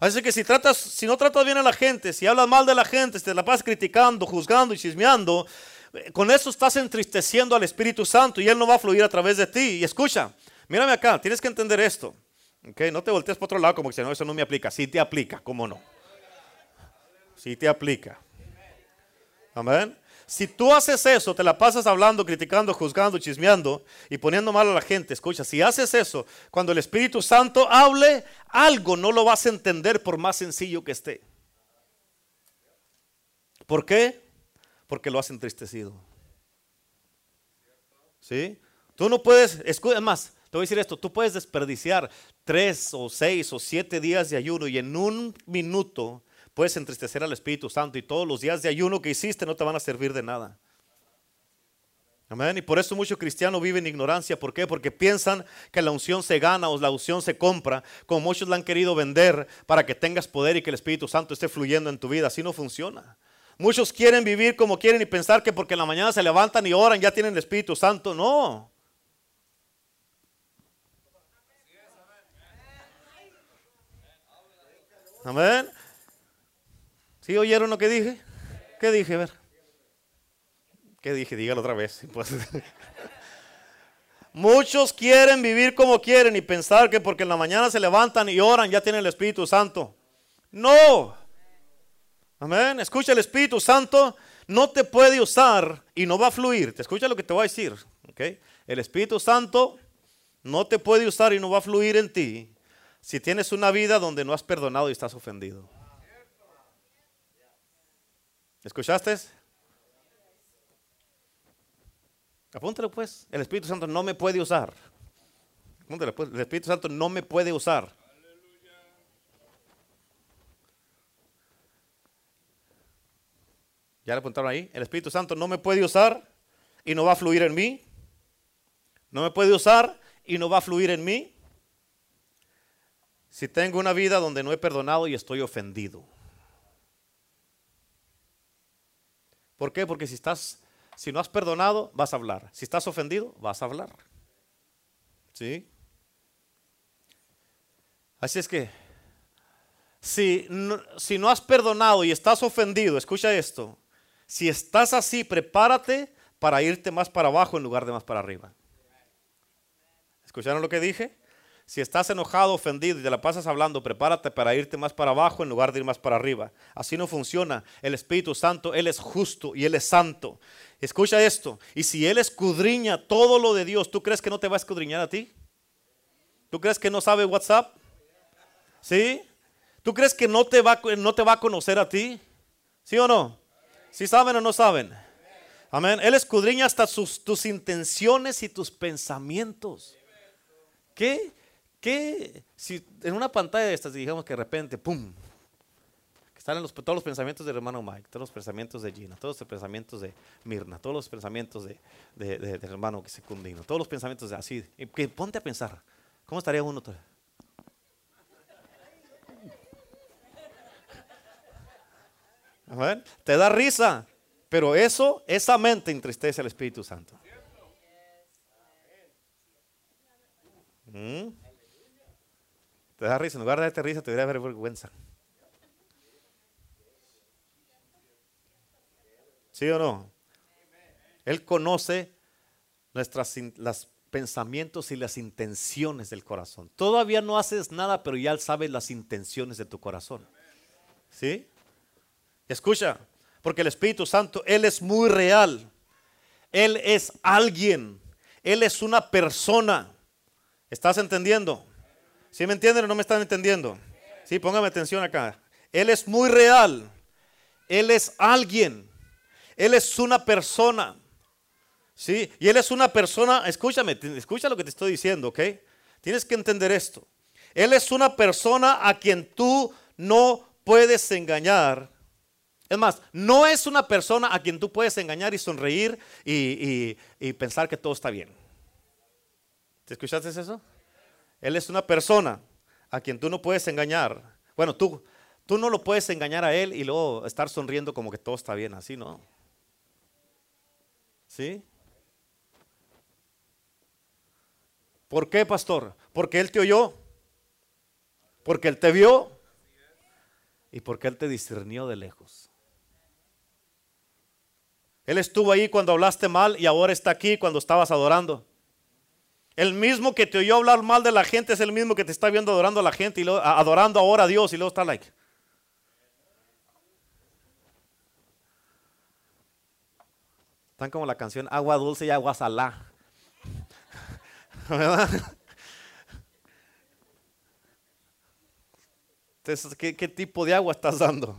Así que si tratas, si no tratas bien a la gente, si hablas mal de la gente, si te la pasas criticando, juzgando y chismeando, eh, con eso estás entristeciendo al Espíritu Santo y Él no va a fluir a través de ti. Y escucha, mírame acá, tienes que entender esto. Okay, no te voltees para otro lado como que no, eso no me aplica. Sí te aplica, ¿cómo no? Sí te aplica. Amén. Si tú haces eso, te la pasas hablando, criticando, juzgando, chismeando y poniendo mal a la gente, escucha, si haces eso, cuando el Espíritu Santo hable algo, no lo vas a entender por más sencillo que esté. ¿Por qué? Porque lo has entristecido. ¿Sí? Tú no puedes, escucha más, te voy a decir esto, tú puedes desperdiciar tres o seis o siete días de ayuno y en un minuto puedes entristecer al Espíritu Santo y todos los días de ayuno que hiciste no te van a servir de nada. Amén. Y por eso muchos cristianos viven en ignorancia. ¿Por qué? Porque piensan que la unción se gana o la unción se compra, como muchos la han querido vender para que tengas poder y que el Espíritu Santo esté fluyendo en tu vida. Así no funciona. Muchos quieren vivir como quieren y pensar que porque en la mañana se levantan y oran ya tienen el Espíritu Santo. No. Amén. ¿Sí oyeron lo que dije? ¿Qué dije? A ver. ¿Qué dije? Dígalo otra vez. Muchos quieren vivir como quieren y pensar que porque en la mañana se levantan y oran ya tienen el Espíritu Santo. No. Amén. Escucha el Espíritu Santo. No te puede usar y no va a fluir. Te escucha lo que te voy a decir. ¿okay? El Espíritu Santo no te puede usar y no va a fluir en ti si tienes una vida donde no has perdonado y estás ofendido. ¿Escuchaste? Apúntale pues. El Espíritu Santo no me puede usar. Apúntale pues. El Espíritu Santo no me puede usar. ¿Ya le apuntaron ahí? El Espíritu Santo no me puede usar y no va a fluir en mí. No me puede usar y no va a fluir en mí. Si tengo una vida donde no he perdonado y estoy ofendido. ¿Por qué? Porque si estás, si no has perdonado, vas a hablar. Si estás ofendido, vas a hablar. ¿Sí? Así es que, si no, si no has perdonado y estás ofendido, escucha esto. Si estás así, prepárate para irte más para abajo en lugar de más para arriba. ¿Escucharon lo que dije? Si estás enojado, ofendido y te la pasas hablando, prepárate para irte más para abajo en lugar de ir más para arriba. Así no funciona. El Espíritu Santo, Él es justo y Él es santo. Escucha esto. Y si Él escudriña todo lo de Dios, ¿tú crees que no te va a escudriñar a ti? ¿Tú crees que no sabe WhatsApp? ¿Sí? ¿Tú crees que no te va, no te va a conocer a ti? ¿Sí o no? ¿Sí saben o no saben? Amén. Él escudriña hasta tus intenciones y tus pensamientos. ¿Qué? ¿Qué? Si en una pantalla de estas, digamos que de repente, ¡pum! Que están los, todos los pensamientos del hermano Mike, todos los pensamientos de Gina, todos los pensamientos de Mirna, todos los pensamientos de, del hermano Secundino, todos los pensamientos de así. Que ponte a pensar, ¿cómo estaría uno? Te da risa, pero eso, esa mente entristece al Espíritu Santo. ¿Mm? Te da risa, en lugar de risa, te debería dar vergüenza. ¿Sí o no? Él conoce nuestras pensamientos y las intenciones del corazón. Todavía no haces nada, pero ya él sabe las intenciones de tu corazón. ¿Sí? Escucha, porque el Espíritu Santo, Él es muy real. Él es alguien. Él es una persona. ¿Estás entendiendo? ¿Sí me entienden o no me están entendiendo? Sí, póngame atención acá. Él es muy real. Él es alguien. Él es una persona. ¿Sí? Y Él es una persona, escúchame, escucha lo que te estoy diciendo, ¿ok? Tienes que entender esto. Él es una persona a quien tú no puedes engañar. Es más, no es una persona a quien tú puedes engañar y sonreír y, y pensar que todo está bien. ¿Te escuchaste eso? Él es una persona a quien tú no puedes engañar. Bueno, tú, Tú no lo puedes engañar a él y luego estar sonriendo como que todo está bien, así no. ¿Sí? ¿Por qué, pastor? Porque él te oyó. Porque él te vio. Y porque él te discernió de lejos. Él estuvo ahí cuando hablaste mal y ahora está aquí cuando estabas adorando. El mismo que te oyó hablar mal de la gente es el mismo que te está viendo adorando a la gente y adorando ahora a Dios y luego está like. Están como la canción agua dulce y agua salá. ¿Verdad? Entonces, ¿qué, ¿qué, tipo de agua estás dando?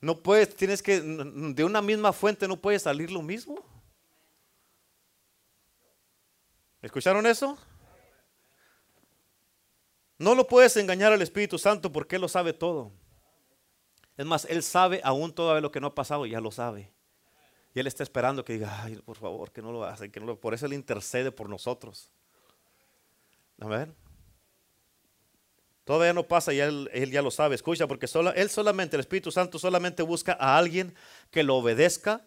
No puedes, tienes que, de una misma fuente no puede salir lo mismo. ¿Escucharon eso? No lo puedes engañar al Espíritu Santo porque Él lo sabe todo. Es más, Él sabe aún todo lo que no ha pasado, ya lo sabe. Y Él está esperando que diga, ay, por favor, que no lo hace, que no lo... Por eso Él intercede por nosotros. Amén. Todavía no pasa y él, ya lo sabe. Escucha, porque Él solamente, el Espíritu Santo solamente busca a alguien que lo obedezca,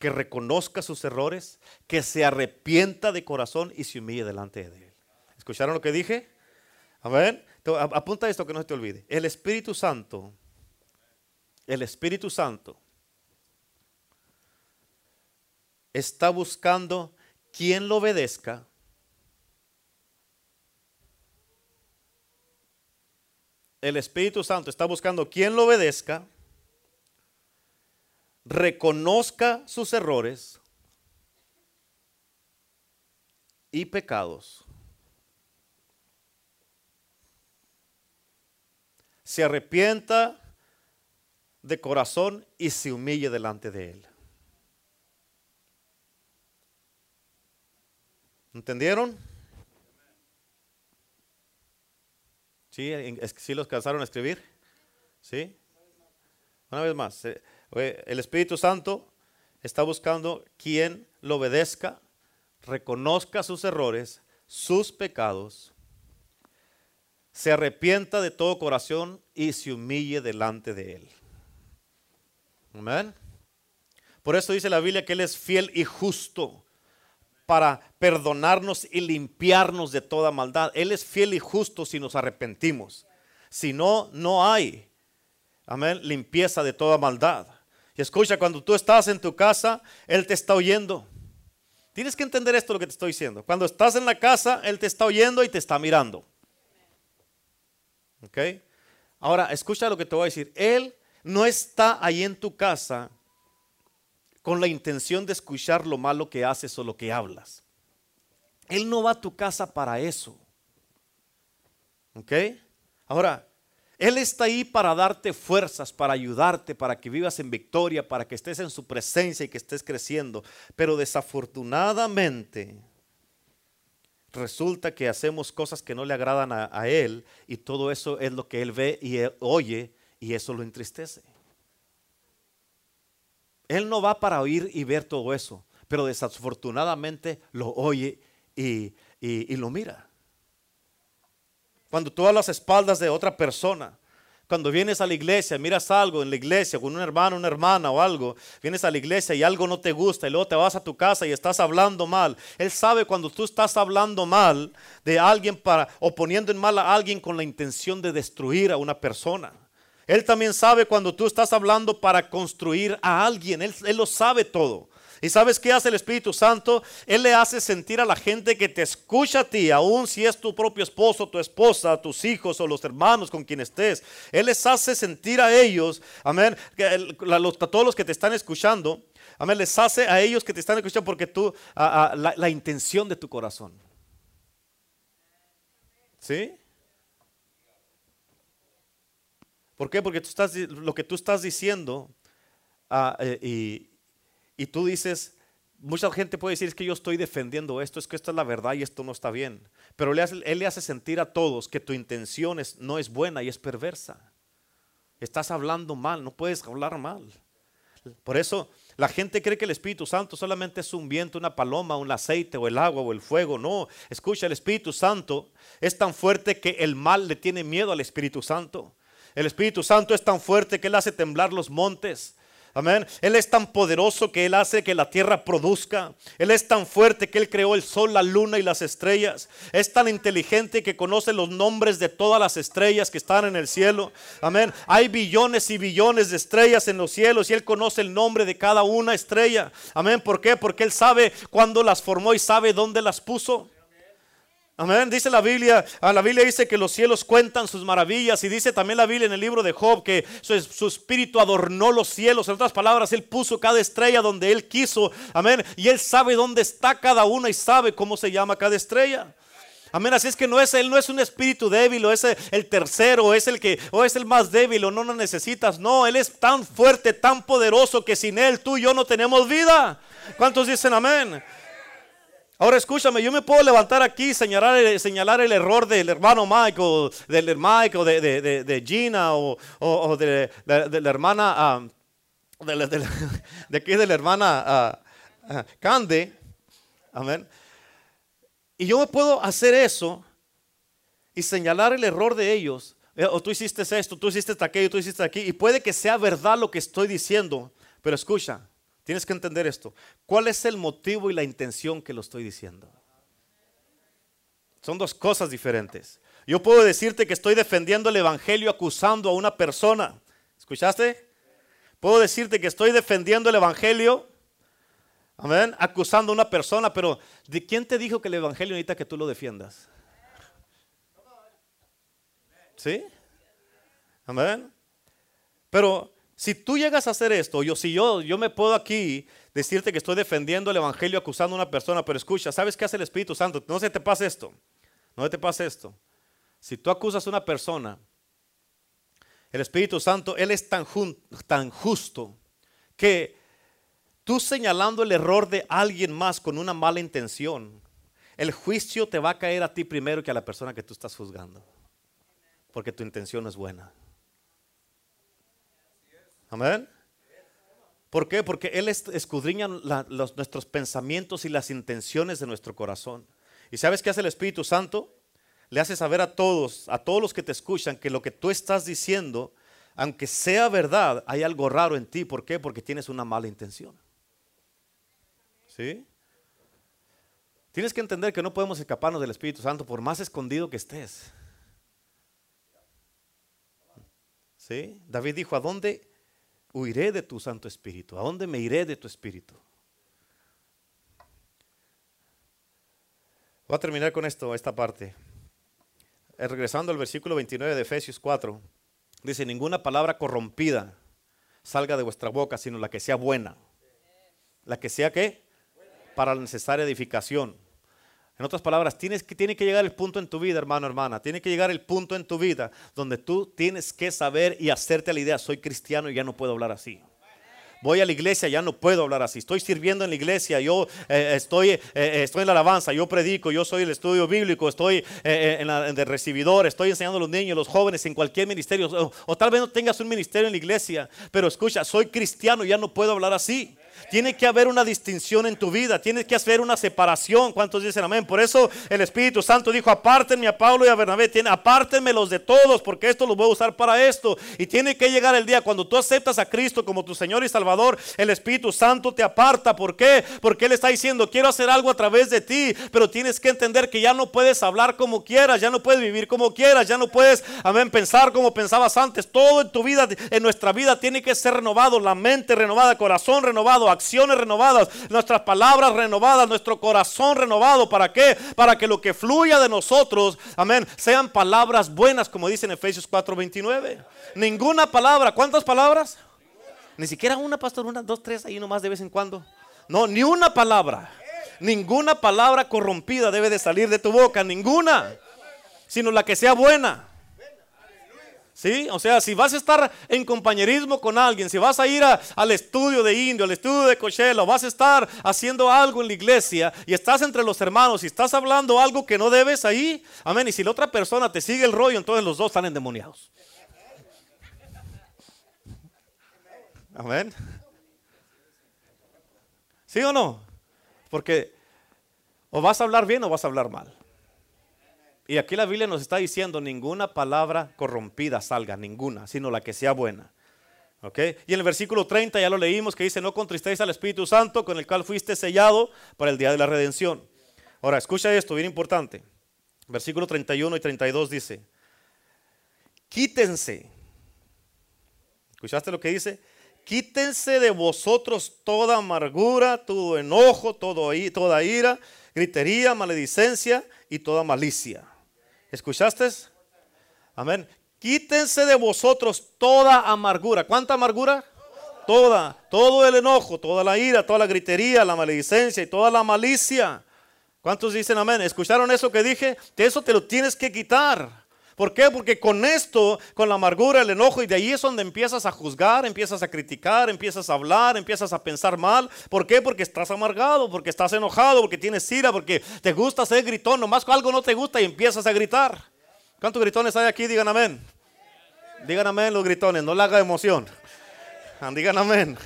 que reconozca sus errores, que se arrepienta de corazón y se humille delante de Él. ¿Escucharon lo que dije? Amén. Apunta esto que no se te olvide. El Espíritu Santo, el Espíritu Santo está buscando quien lo obedezca. El Espíritu Santo está buscando quien lo obedezca, reconozca sus errores y pecados. Se arrepienta de corazón y se humille delante de Él. ¿Entendieron? ¿Sí? ¿Sí los cansaron a escribir? ¿Sí? Una vez más, eh, el Espíritu Santo está buscando quien lo obedezca, reconozca sus errores, sus pecados, se arrepienta de todo corazón y se humille delante de Él. Amén. Por eso dice la Biblia que Él es fiel y justo para perdonarnos y limpiarnos de toda maldad. Él es fiel y justo si nos arrepentimos. Si no, no hay, amén, limpieza de toda maldad. Escucha, cuando tú estás en tu casa, Él te está oyendo. Tienes que entender esto lo que te estoy diciendo. Cuando estás en la casa, Él te está oyendo y te está mirando. ¿Ok? Ahora, escucha lo que te voy a decir. Él no está ahí en tu casa con la intención de escuchar lo malo que haces o lo que hablas. Él no va a tu casa para eso. ¿Ok? Ahora, Él está ahí para darte fuerzas, para ayudarte, para que vivas en victoria, para que estés en su presencia y que estés creciendo. Pero desafortunadamente, resulta que hacemos cosas que no le agradan a, Él y todo eso es lo que Él ve y oye y eso lo entristece. Él no va para oír y ver todo eso, pero desafortunadamente lo oye y, lo mira. Cuando tú a las espaldas de otra persona, cuando vienes a la iglesia, miras algo en la iglesia con un hermano, una hermana o algo, vienes a la iglesia y algo no te gusta y luego te vas a tu casa y estás hablando mal. Él sabe cuando tú estás hablando mal de alguien para o poniendo en mal a alguien con la intención de destruir a una persona. Él también sabe cuando tú estás hablando para construir a alguien. Él, lo sabe todo. ¿Y sabes qué hace el Espíritu Santo? Él le hace sentir a la gente que te escucha a ti, aun si es tu propio esposo, tu esposa, tus hijos o los hermanos con quien estés. Él les hace sentir a ellos, amén, a, todos los que te están escuchando, amén, les hace a ellos que te están escuchando porque tú, la intención de tu corazón. ¿Sí? ¿Por qué? Porque tú estás, lo que tú estás diciendo ah, eh, y, tú dices, mucha gente puede decir es que yo estoy defendiendo esto, es que esta es la verdad y esto no está bien. Pero él le hace sentir a todos que tu intención no es buena y es perversa. Estás hablando mal, no puedes hablar mal. Por eso la gente cree que el Espíritu Santo solamente es un viento, una paloma, un aceite o el agua o el fuego. No, escucha, el Espíritu Santo es tan fuerte que el mal le tiene miedo al Espíritu Santo. El Espíritu Santo es tan fuerte que Él hace temblar los montes. Amén. Él es tan poderoso que Él hace que la tierra produzca. Él es tan fuerte que Él creó el sol, la luna y las estrellas. Es tan inteligente que conoce los nombres de todas las estrellas que están en el cielo. Amén. Hay billones y billones de estrellas en los cielos y Él conoce el nombre de cada una estrella. Amén. ¿Por qué? Porque Él sabe cuándo las formó y sabe dónde las puso. Amén. Dice la Biblia, ah, la Biblia dice que los cielos cuentan sus maravillas y dice también la Biblia en el libro de Job que su, espíritu adornó los cielos. En otras palabras, Él puso cada estrella donde Él quiso. Amén. Y Él sabe dónde está cada una y sabe cómo se llama cada estrella. Amén. Así es que no es Él no es un espíritu débil o es el tercero o es el que o es el más débil o no lo necesitas. No, Él es tan fuerte, tan poderoso que sin Él tú y yo no tenemos vida. ¿Cuántos dicen amén? Ahora escúchame, yo me puedo levantar aquí y señalar, el error del hermano o del o de, de, Gina o, de, la hermana, uh, de, aquí de la hermana uh, Cande. Amén. Y yo me puedo hacer eso y señalar el error de ellos. Eh, o tú hiciste esto, tú hiciste aquello, tú hiciste aquí. Y puede que sea verdad lo que estoy diciendo. Pero escucha, Tienes que entender esto. ¿Cuál es el motivo y la intención que lo estoy diciendo? Son dos cosas diferentes. Yo puedo decirte que estoy defendiendo el Evangelio acusando a una persona. ¿Escuchaste? Puedo decirte que estoy defendiendo el Evangelio, amén, acusando a una persona, pero ¿de quién te dijo que el Evangelio necesita que tú lo defiendas? ¿Sí? Amén. Pero si tú llegas a hacer esto, yo, si yo, yo me puedo aquí decirte que estoy defendiendo el Evangelio acusando a una persona, pero escucha, ¿sabes qué hace el Espíritu Santo? No se te pase esto, no se te pase esto. Si tú acusas a una persona, el Espíritu Santo, Él es tan, tan justo que tú señalando el error de alguien más con una mala intención, el juicio te va a caer a ti primero que a la persona que tú estás juzgando, porque tu intención es buena. Amén. ¿Por qué? Porque Él escudriña los, nuestros pensamientos y las intenciones de nuestro corazón. ¿Y sabes qué hace el Espíritu Santo? Le hace saber a todos, a todos los que te escuchan, que lo que tú estás diciendo, aunque sea verdad, hay algo raro en ti. ¿Por qué? Porque tienes una mala intención. ¿Sí? Tienes que entender que no podemos escaparnos del Espíritu Santo por más escondido que estés. ¿Sí? David dijo, ¿a dónde huiré de tu Santo Espíritu? ¿A dónde me iré de tu Espíritu? Voy a terminar con esto, esta parte. Eh, regresando al versículo 29 de Efesios 4, dice, ninguna palabra corrompida salga de vuestra boca, sino la que sea buena. La que sea qué? Para la necesaria edificación en otras palabras, tienes que, tiene que llegar el punto en tu vida, hermano, hermana. Tiene que llegar el punto en tu vida donde tú tienes que saber y hacerte la idea, soy cristiano y ya no puedo hablar así. Voy a la iglesia, ya no puedo hablar así. Estoy sirviendo en la iglesia, yo eh, estoy, eh, eh, estoy en la alabanza, yo predico, yo soy el estudio bíblico, estoy en, el recibidor, estoy enseñando a los niños, los jóvenes en cualquier ministerio. O, o tal vez no tengas un ministerio en la iglesia, pero escucha, soy cristiano, ya no puedo hablar así. Tiene que haber una distinción en tu vida, tiene que haber una separación. ¿Cuántos dicen amén? Por eso el Espíritu Santo dijo, apártenme a Pablo y a Bernabé, tiene, los de todos, porque esto los voy a usar para esto. Y tiene que llegar el día cuando tú aceptas a Cristo como tu Señor y Salvador, el Espíritu Santo te aparta. ¿Por qué? Porque Él está diciendo, quiero hacer algo a través de ti, pero tienes que entender que ya no puedes hablar como quieras, ya no puedes vivir como quieras, ya no puedes, amén, pensar como pensabas antes. Todo en tu vida, en nuestra vida, tiene que ser renovado, la mente renovada, corazón renovado, acciones renovadas, nuestras palabras renovadas, nuestro corazón renovado. ¿Para qué? Para que lo que fluya de nosotros, amén, sean palabras buenas, como dice en Efesios 4:29. Ninguna palabra, ¿cuántas palabras? Ni siquiera una, pastor, una, dos, tres, ahí nomás de vez en cuando. No, ni una palabra. Ninguna palabra corrompida debe de salir de tu boca, ninguna. Sino la que sea buena. ¿Sí? O sea, si vas a estar en compañerismo con alguien, si vas a ir al estudio de indio, al estudio de Coachella, vas a estar haciendo algo en la iglesia y estás entre los hermanos y estás hablando algo que no debes ahí, amén. Y si la otra persona te sigue el rollo, entonces los dos están endemoniados. Amén. ¿Sí o no? Porque o vas a hablar bien o vas a hablar mal. Y aquí la Biblia nos está diciendo ninguna palabra corrompida salga, ninguna, sino la que sea buena. ¿Ok? Y en el versículo 30 ya lo leímos que dice, no contristéis al Espíritu Santo con el cual fuiste sellado para el día de la redención. Ahora, escucha esto, bien importante. Versículo 31 y 32 dice, quítense. ¿Escuchaste lo que dice? Quítense de vosotros toda amargura, todo enojo, todo, toda ira, gritería, maledicencia y toda malicia. ¿Escuchaste? Amén. Quítense de vosotros toda amargura. ¿Cuánta amargura? Toda, todo el enojo, toda la ira, toda la gritería, la maledicencia y toda la malicia. ¿Cuántos dicen amén? ¿Escucharon eso que dije? Que eso te lo tienes que quitar. ¿Por qué? Porque con esto, con la amargura, el enojo, y de ahí es donde empiezas a juzgar, empiezas a criticar, empiezas a hablar, empiezas a pensar mal. ¿Por qué? Porque estás amargado, porque estás enojado, porque tienes ira, porque te gusta ser gritón, nomás algo no te gusta y empiezas a gritar. ¿Cuántos gritones hay aquí? Digan amén. Digan amén los gritones, no le haga emoción. Digan amén.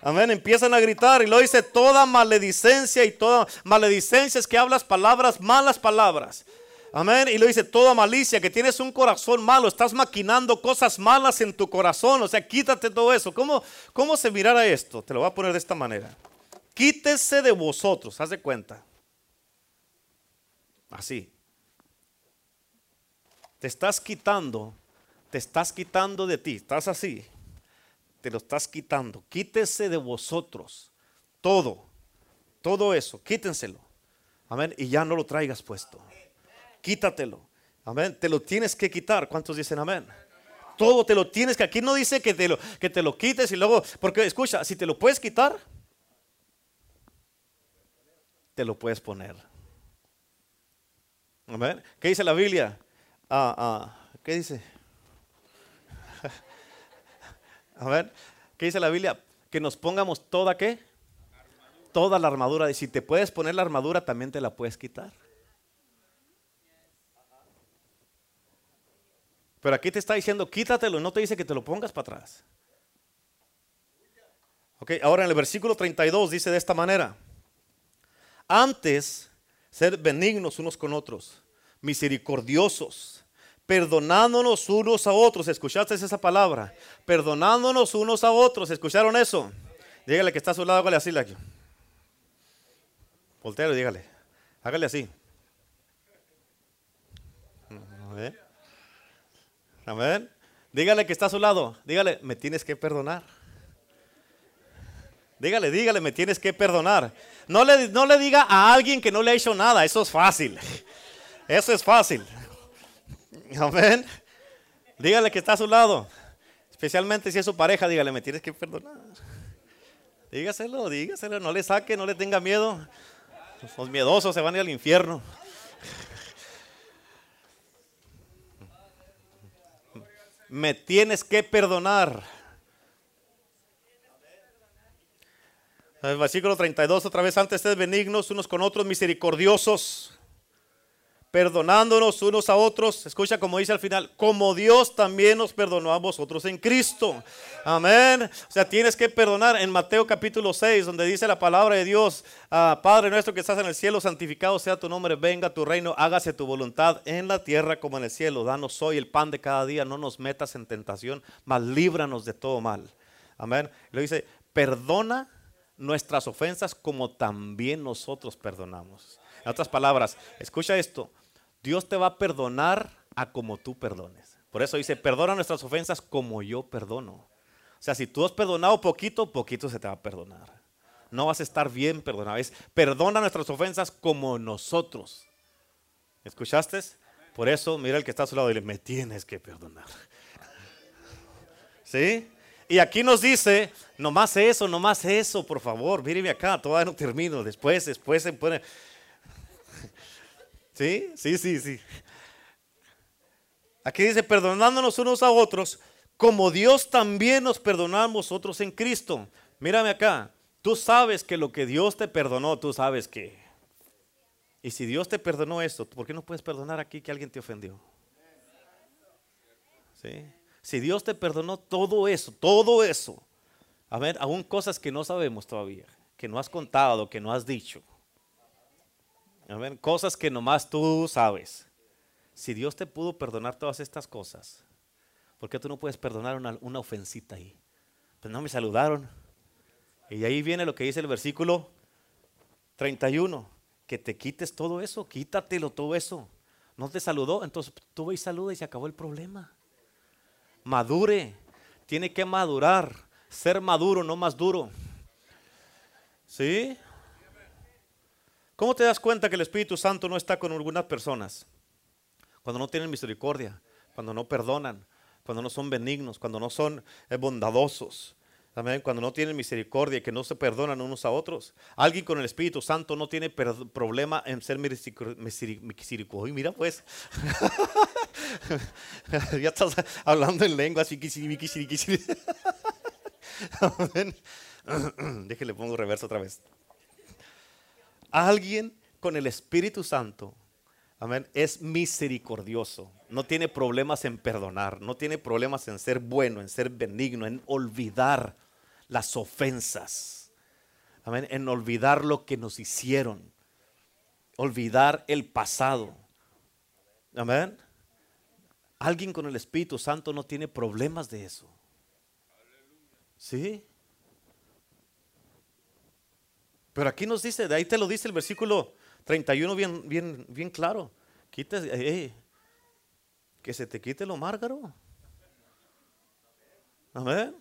Amén. Empiezan a gritar y lo dice toda maledicencia y toda maledicencia es que hablas palabras, malas palabras. Amén. Y lo dice toda malicia, que tienes un corazón malo, estás maquinando cosas malas en tu corazón. O sea, quítate todo eso. ¿Cómo, cómo se mirará esto? Te lo voy a poner de esta manera. Quítese de vosotros, haz de cuenta. Así te estás quitando, te estás quitando de ti, estás así, te lo estás quitando. Quítese de vosotros todo, todo eso, quítenselo. Amén. Y ya no lo traigas puesto. Quítatelo. Amén. Te lo tienes que quitar. ¿Cuántos dicen amén? Todo te lo tienes que. Aquí no dice que te lo, que te lo quites y luego. Porque escucha, si te lo puedes quitar, te lo puedes poner. Amén. ¿Qué dice la Biblia? Ah, ah, ¿qué dice? A ver, ¿qué dice la Biblia? Que nos pongamos toda qué? Toda la armadura. Y si te puedes poner la armadura, también te la puedes quitar. Pero aquí te está diciendo, quítatelo, no te dice que te lo pongas para atrás. Ok, ahora en el versículo 32 dice de esta manera: Antes, ser benignos unos con otros misericordiosos, perdonándonos unos a otros. ¿Escuchaste esa palabra? Perdonándonos unos a otros. ¿Escucharon eso? Dígale que está a su lado, hágale así. Voltero, dígale. Hágale así. Amén. Dígale que está a su lado. Dígale, me tienes que perdonar. Dígale, dígale, me tienes que perdonar. No le, no le diga a alguien que no le ha hecho nada. Eso es fácil. Eso es fácil. Amén. Dígale que está a su lado. Especialmente si es su pareja, dígale, me tienes que perdonar. Dígaselo, dígaselo, no le saque, no le tenga miedo. Los miedosos se van a ir al infierno. Me tienes que perdonar. El versículo 32, otra vez antes, ustedes benignos unos con otros, misericordiosos perdonándonos unos a otros, escucha como dice al final, como Dios también nos perdonó a vosotros en Cristo. Amén. O sea, tienes que perdonar en Mateo capítulo 6, donde dice la palabra de Dios, ah, Padre nuestro que estás en el cielo, santificado sea tu nombre, venga tu reino, hágase tu voluntad en la tierra como en el cielo. Danos hoy el pan de cada día, no nos metas en tentación, mas líbranos de todo mal. Amén. Y lo dice, perdona nuestras ofensas como también nosotros perdonamos. En otras palabras, escucha esto, Dios te va a perdonar a como tú perdones. Por eso dice, perdona nuestras ofensas como yo perdono. O sea, si tú has perdonado poquito, poquito se te va a perdonar. No vas a estar bien perdonado. Es perdona nuestras ofensas como nosotros. ¿Escuchaste? Por eso, mira el que está a su lado y le me tienes que perdonar. ¿Sí? Y aquí nos dice, no más eso, no más eso, por favor, míreme acá, todavía no termino. Después, después se pone, ¿Sí? Sí, sí, sí. Aquí dice, perdonándonos unos a otros, como Dios también nos perdonamos otros en Cristo. Mírame acá, tú sabes que lo que Dios te perdonó, tú sabes que... Y si Dios te perdonó esto, ¿por qué no puedes perdonar aquí que alguien te ofendió? ¿Sí? Si Dios te perdonó todo eso, todo eso, a ver, aún cosas que no sabemos todavía, que no has contado, que no has dicho. Cosas que nomás tú sabes. si Dios te pudo perdonar todas estas cosas, ¿por qué tú no puedes perdonar una, ofensita ahí? Pues no me saludaron. Y ahí viene lo que dice el versículo 31, que te quites todo eso, quítatelo todo eso. No te saludó, entonces tú ve y saluda y se acabó el problema. Madure, tiene que madurar, ser maduro, no más duro. ¿Sí? ¿Cómo te das cuenta que el Espíritu Santo no está con algunas personas? Cuando no tienen misericordia, cuando no perdonan, cuando no son benignos, cuando no son eh, bondadosos, Amén. Cuando no tienen misericordia, que no se perdonan unos a otros. Alguien con el Espíritu Santo no tiene problema en ser misericordioso. Mira pues. ya estás hablando en lengua. Amén. Déjale pongo reverso otra vez. Alguien con el Espíritu Santo. Amén. Es misericordioso. No tiene problemas en perdonar. No tiene problemas en ser bueno, en ser benigno, en olvidar las ofensas. Amén. En olvidar lo que nos hicieron. Olvidar el pasado. Amén. Alguien con el Espíritu Santo no tiene problemas de eso. ¿Sí? Pero aquí nos dice, de ahí te lo dice el versículo 31 bien, bien, bien claro. Quítese, eh, que se te quite lo márgaro. Amén.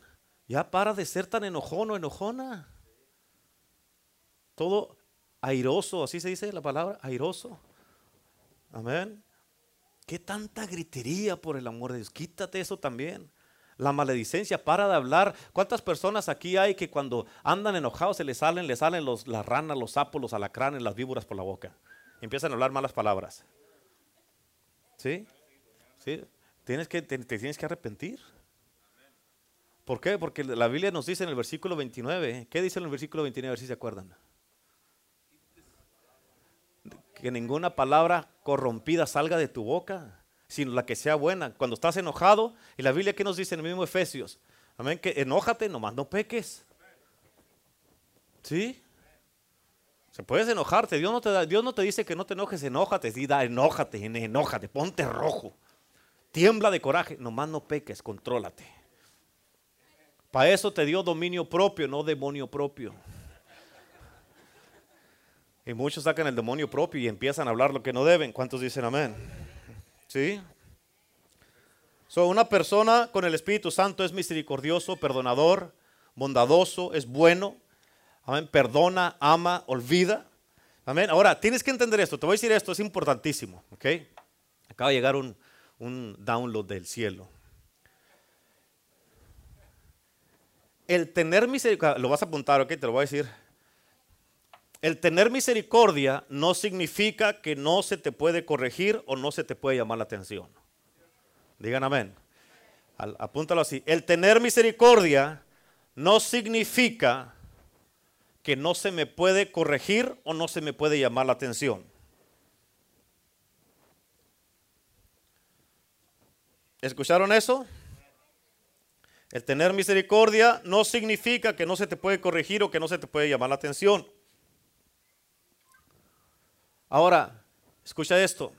Ya para de ser tan enojón o enojona. Todo airoso, así se dice la palabra, airoso. Amén. ¿Qué tanta gritería por el amor de Dios? Quítate eso también. La maledicencia, para de hablar. ¿Cuántas personas aquí hay que cuando andan enojados se les salen, les salen los, las ranas, los sapos, los alacranes, las víboras por la boca? Empiezan a hablar malas palabras. ¿Sí? ¿Sí? Tienes que, te tienes que arrepentir. ¿Por qué? Porque la Biblia nos dice en el versículo 29, ¿qué dice en el versículo 29? A ver si se acuerdan. Que ninguna palabra corrompida salga de tu boca, sino la que sea buena. Cuando estás enojado, y la Biblia, ¿qué nos dice en el mismo Efesios? Amén, que enójate, nomás no peques. ¿Sí? Se puedes enojarte, Dios no te Dios no te dice que no te enojes, enójate, sí, da, enójate, enójate, ponte rojo. Tiembla de coraje, nomás no peques, contrólate. Para eso te dio dominio propio, no demonio propio. Y muchos sacan el demonio propio y empiezan a hablar lo que no deben. ¿Cuántos dicen amén? ¿Sí? So, una persona con el Espíritu Santo es misericordioso, perdonador, bondadoso, es bueno. Amén. Perdona, ama, olvida. Amén. Ahora, tienes que entender esto. Te voy a decir esto, es importantísimo. ¿Ok? Acaba de llegar un, un download del cielo. el tener misericordia, lo vas a apuntar, ok, te lo voy a decir. El tener misericordia no significa que no se te puede corregir o no se te puede llamar la atención. Digan amén. apúntalo así. El tener misericordia no significa que no se me puede corregir o no se me puede llamar la atención. ¿Escucharon eso? El tener misericordia no significa que no se te puede corregir o que no se te puede llamar la atención. Ahora, escucha esto,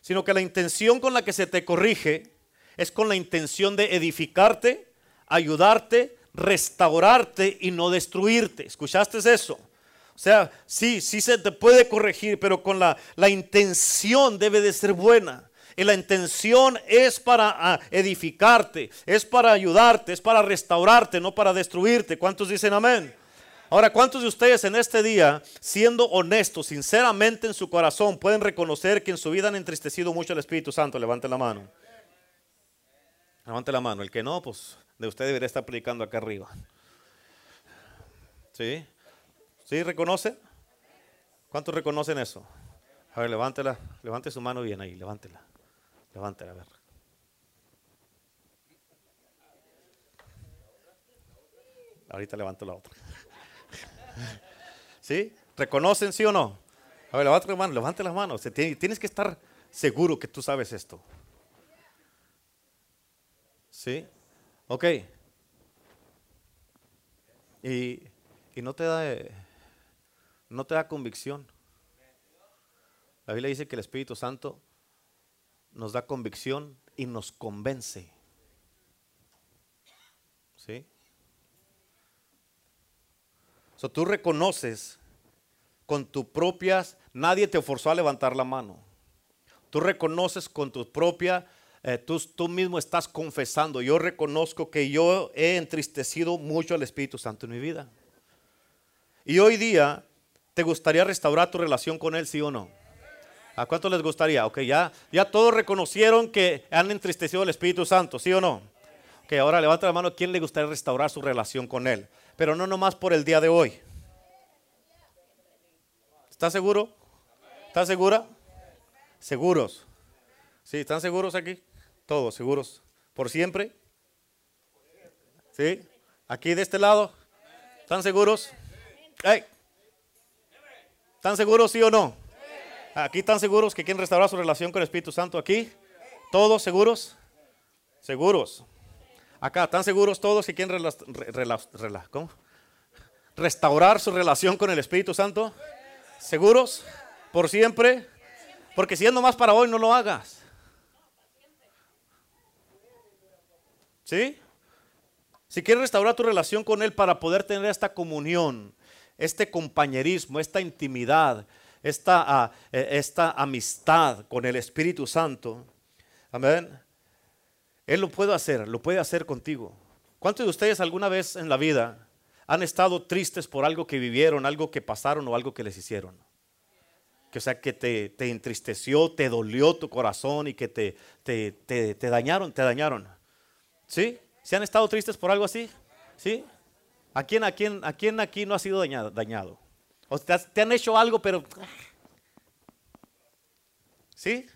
sino que la intención con la que se te corrige es con la intención de edificarte, ayudarte, restaurarte y no destruirte. ¿Escuchaste eso? O sea, sí, sí se te puede corregir, pero con la, la intención debe de ser buena. Y la intención es para ah, edificarte, es para ayudarte, es para restaurarte, no para destruirte. ¿Cuántos dicen amén? Ahora, ¿cuántos de ustedes en este día, siendo honestos, sinceramente en su corazón, pueden reconocer que en su vida han entristecido mucho al Espíritu Santo? Levante la mano. Levante la mano. El que no, pues de usted debería estar predicando acá arriba. ¿Sí? ¿Sí reconoce? ¿Cuántos reconocen eso? A ver, levántela, levante su mano bien ahí, levántela. Levántela a ver. Ahorita levanto la otra. ¿Sí? ¿Reconocen sí o no? A ver, levante las manos, levante las manos. Tienes que estar seguro que tú sabes esto. ¿Sí? Ok. Y, y no te da no te da convicción. La Biblia dice que el Espíritu Santo nos da convicción y nos convence. ¿Sí? Tú reconoces con tus propias, nadie te forzó a levantar la mano. Tú reconoces con tu propia, eh, tú, tú mismo estás confesando. Yo reconozco que yo he entristecido mucho al Espíritu Santo en mi vida. Y hoy día, ¿te gustaría restaurar tu relación con Él, sí o no? ¿A cuánto les gustaría? Ok, ya, ya todos reconocieron que han entristecido al Espíritu Santo, ¿sí o no? Ok, ahora levanta la mano, ¿quién le gustaría restaurar su relación con Él? Pero no nomás por el día de hoy. ¿Estás seguro? ¿Estás segura? Seguros. ¿Sí? ¿Están seguros aquí? Todos seguros. ¿Por siempre? ¿Sí? ¿Aquí de este lado? ¿Están seguros? ¿Están seguros, sí o no? ¿Aquí están seguros que quieren restaurar su relación con el Espíritu Santo? ¿Aquí? ¿Todos seguros? Seguros. Acá, ¿están seguros todos que quieren restaurar su relación con el Espíritu Santo? ¿Seguros? ¿Por siempre? Porque si es nomás para hoy, no lo hagas. ¿Sí? Si quieres restaurar tu relación con Él para poder tener esta comunión, este compañerismo, esta intimidad, esta, ah, e, esta amistad con el Espíritu Santo, amén, Él lo puede hacer, lo puede hacer contigo. ¿Cuántos de ustedes alguna vez en la vida han estado tristes por algo que vivieron, algo que pasaron o algo que les hicieron. Que, o sea, que te, entristeció, te dolió tu corazón y que te, te, dañaron, te dañaron. ¿Sí? ¿Se han estado tristes por algo así? ¿Sí? ¿A quién, a quién, a quién aquí no ha sido dañado? ¿O te, te han hecho algo, pero... ¿Sí?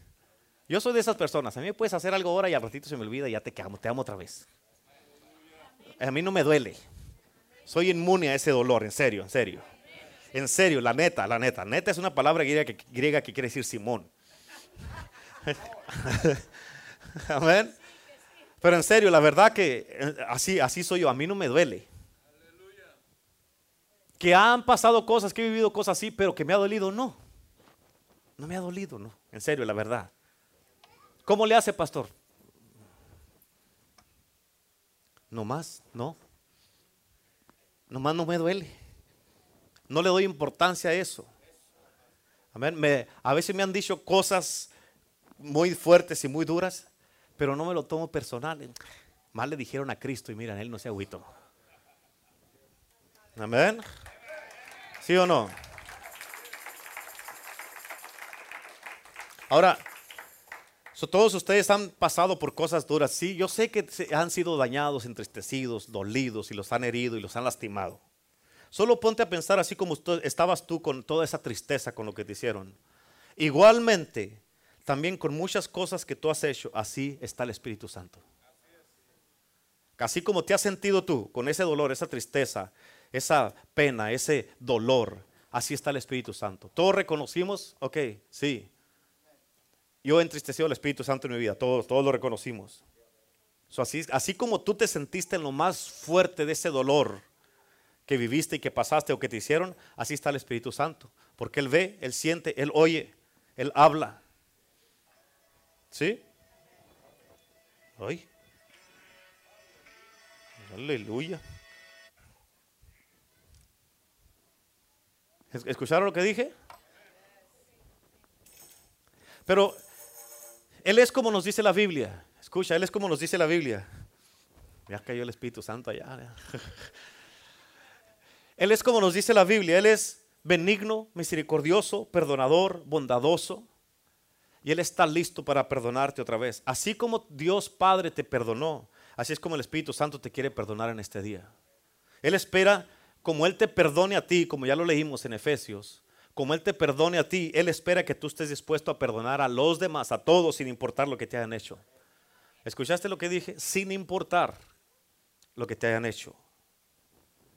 Yo soy de esas personas. A mí me puedes hacer algo ahora y al ratito se me olvida y ya te amo, te amo otra vez. A mí no me duele. Soy inmune a ese dolor, en serio, en serio. En serio, la neta, la neta. Neta es una palabra griega que, griega que quiere decir Simón. Amén. Pero en serio, la verdad que eh, así, así soy yo. A mí no me duele. Que han pasado cosas, que he vivido cosas así, pero que me ha dolido, no. No me ha dolido, no. En serio, la verdad. ¿Cómo le hace, pastor? No más, no. Nomás no me duele. No le doy importancia a eso. A veces me han dicho cosas muy fuertes y muy duras, pero no me lo tomo personal. Más le dijeron a Cristo y miren, él no se agüito. Amén. ¿Sí o no? Ahora, todos ustedes han pasado por cosas duras. Sí, yo sé que han sido dañados, entristecidos, dolidos y los han herido y los han lastimado. Solo ponte a pensar así como estabas tú con toda esa tristeza con lo que te hicieron. Igualmente, también con muchas cosas que tú has hecho, así está el Espíritu Santo. Así como te has sentido tú con ese dolor, esa tristeza, esa pena, ese dolor, así está el Espíritu Santo. Todos reconocimos, ok, sí, yo he entristecido al Espíritu Santo en mi vida, todos, todos lo reconocimos. así, así como tú te sentiste en lo más fuerte de ese dolor que viviste y que pasaste o que te hicieron, así está el Espíritu Santo. Porque Él ve, Él siente, Él oye, Él habla. ¿Sí? Ay. Aleluya. ¿Escucharon lo que dije? Pero él es como nos dice la Biblia. Escucha, Él es como nos dice la Biblia. Ya cayó el Espíritu Santo allá. Él es como nos dice la Biblia. Él es benigno, misericordioso, perdonador, bondadoso. Y Él está listo para perdonarte otra vez. Así como Dios Padre te perdonó, así es como el Espíritu Santo te quiere perdonar en este día. Él espera como Él te perdone a ti, como ya lo leímos en Efesios, como Él te perdone a ti, Él espera que tú estés dispuesto a perdonar a los demás, a todos, sin importar lo que te hayan hecho. ¿Escuchaste lo que dije? Sin importar lo que te hayan hecho.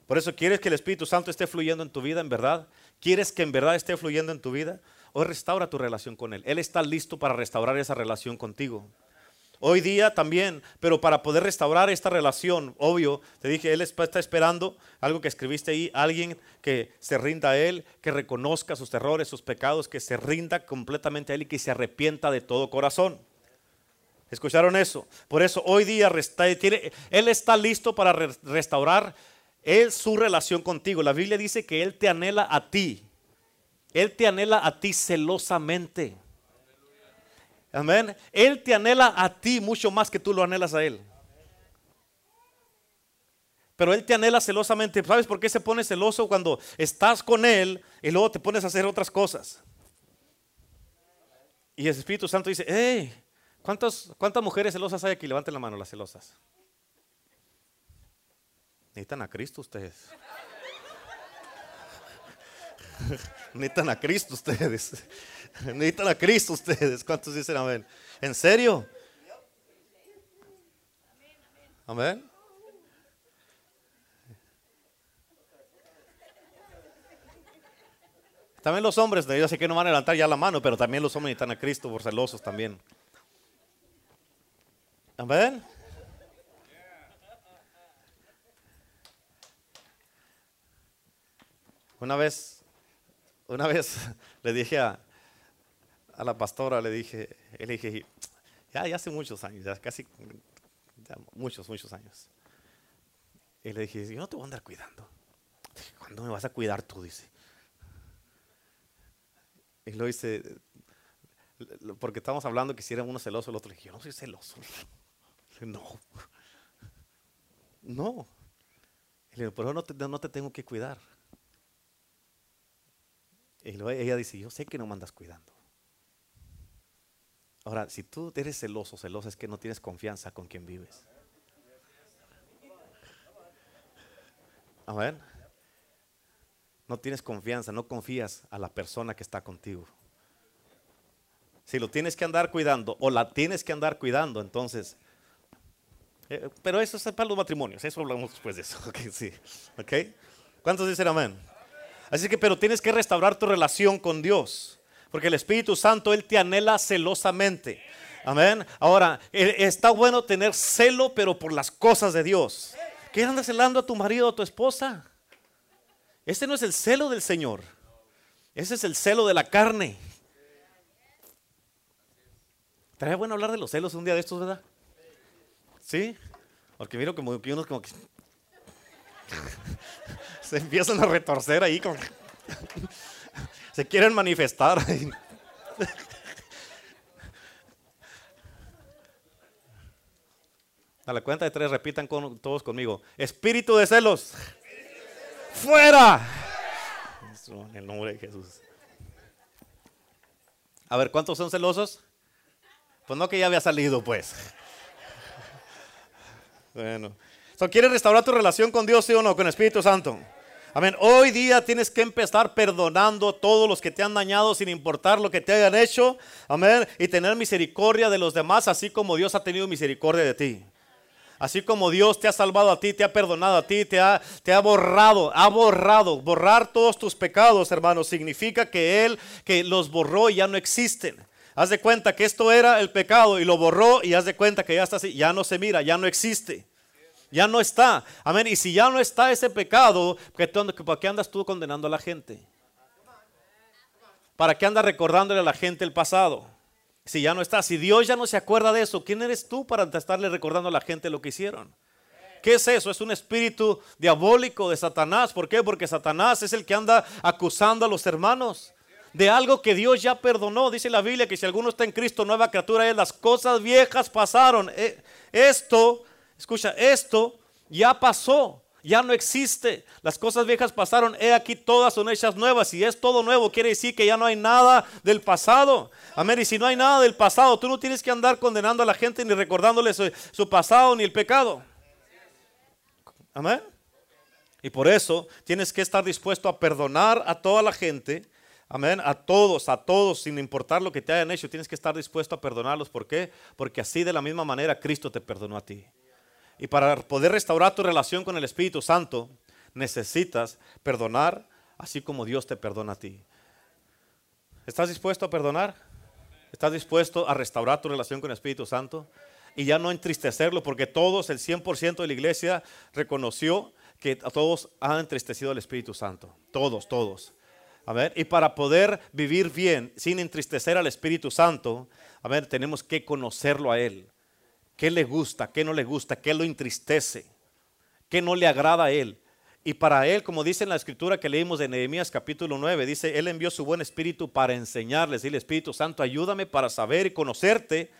Por eso, ¿quieres que el Espíritu Santo esté fluyendo en tu vida, en verdad? ¿Quieres que en verdad esté fluyendo en tu vida? Hoy restaura tu relación con Él. Él está listo para restaurar esa relación contigo. Hoy día también, pero para poder restaurar esta relación, obvio, te dije, Él está esperando algo que escribiste ahí, alguien que se rinda a Él, que reconozca sus errores, sus pecados, que se rinda completamente a Él y que se arrepienta de todo corazón. ¿Escucharon eso? Por eso hoy día Él está listo para restaurar es su relación contigo. La Biblia dice que Él te anhela a ti. Él te anhela a ti celosamente. Amén. Él te anhela a ti mucho más que tú lo anhelas a Él. Pero Él te anhela celosamente. ¿Sabes por qué se pone celoso cuando estás con Él y luego te pones a hacer otras cosas? Y el Espíritu Santo dice, hey, ¿cuántas, ¿cuántas mujeres celosas hay aquí? Levanten la mano las celosas. Necesitan a Cristo ustedes. Necesitan a Cristo ustedes. Necesitan a Cristo ustedes. ¿Cuántos dicen amén? ¿En serio? Amén. También los hombres, yo sé que no van a levantar ya la mano, pero también los hombres necesitan a Cristo por celosos también. Amén. Una vez, una vez le dije a, la pastora, le dije, le dije, ya, hace muchos años, ya casi, muchos, muchos años. Y le dije, yo no te voy a andar cuidando. ¿Cuándo me vas a cuidar tú? Dice. Y lo dice, porque estamos hablando que si uno celoso, el otro le dije, yo no soy celoso. No. No. Y le digo, pero no te, no te tengo que cuidar. Y luego ella dice, yo sé que no me andas cuidando. Ahora, si tú eres celoso, celosa, es que no tienes confianza con quien vives. Amén. No tienes confianza, no confías a la persona que está contigo. Si lo tienes que andar cuidando o la tienes que andar cuidando, entonces... Eh, pero eso es para los matrimonios, eso hablamos después de eso. Okay. ¿Cuántos dicen amén? Así que, pero tienes que restaurar tu relación con Dios. Porque el Espíritu Santo, Él te anhela celosamente. Amén. Ahora, eh, está bueno tener celo, pero por las cosas de Dios. ¿Qué andas celando a tu marido o a tu esposa? Este no es el celo del Señor. Ese es el celo de la carne. Estaría bueno hablar de los celos un día de estos, ¿verdad? ¿Sí? Porque miro como que unos como que se empiezan a retorcer ahí como se quieren manifestar. A la cuenta de tres repitan con, todos conmigo. Espíritu de celos. Fuera. En el nombre de Jesús. A ver, ¿cuántos son celosos? Pues no que ya había salido, pues. Bueno. ¿Quieres restaurar tu relación con Dios, sí o no? Con Espíritu Santo. Amén. Hoy día tienes que empezar perdonando a todos los que te han dañado sin importar lo que te hayan hecho. Amén. Y tener misericordia de los demás, así como Dios ha tenido misericordia de ti. Así como Dios te ha salvado a ti, te ha perdonado a ti, te ha, te ha borrado, ha borrado. Borrar todos tus pecados, hermanos, significa que Él que los borró y ya no existen. Haz de cuenta que esto era el pecado y lo borró y haz de cuenta que ya está así, ya no se mira, ya no existe. Ya no está. Amén. Y si ya no está ese pecado, ¿para qué andas tú condenando a la gente? ¿Para qué andas recordándole a la gente el pasado? Si ya no está, si Dios ya no se acuerda de eso, ¿quién eres tú para estarle recordando a la gente lo que hicieron? ¿Qué es eso? Es un espíritu diabólico de Satanás. ¿Por qué? Porque Satanás es el que anda acusando a los hermanos de algo que Dios ya perdonó. Dice la Biblia que si alguno está en Cristo, nueva criatura es. Las cosas viejas pasaron. Eh, esto, escucha, esto ya pasó ya no existe. Las cosas viejas pasaron, he aquí todas son hechas nuevas. Y es todo nuevo, quiere decir que ya no hay nada del pasado. Amén. Y si no hay nada del pasado, tú no tienes que andar condenando a la gente ni recordándole su, pasado ni el pecado. Amén. Y por eso tienes que estar dispuesto a perdonar a toda la gente. Amén. A todos, a todos, sin importar lo que te hayan hecho, tienes que estar dispuesto a perdonarlos. ¿Por qué? Porque así de la misma manera Cristo te perdonó a ti. Y para poder restaurar tu relación con el Espíritu Santo, necesitas perdonar así como Dios te perdona a ti. ¿Estás dispuesto a perdonar? ¿Estás dispuesto a restaurar tu relación con el Espíritu Santo? Y ya no entristecerlo, porque todos, el 100% de la iglesia reconoció que a todos han entristecido al Espíritu Santo. Todos, todos. A ver, y para poder vivir bien sin entristecer al Espíritu Santo, a ver, tenemos que conocerlo a Él. Qué le gusta, qué no le gusta, qué lo entristece, qué no le agrada a él. Y para él, como dice en la escritura que leímos de Nehemías capítulo 9, dice, él envió su buen espíritu para enseñarles. Y el Espíritu Santo, ayúdame para saber y conocerte,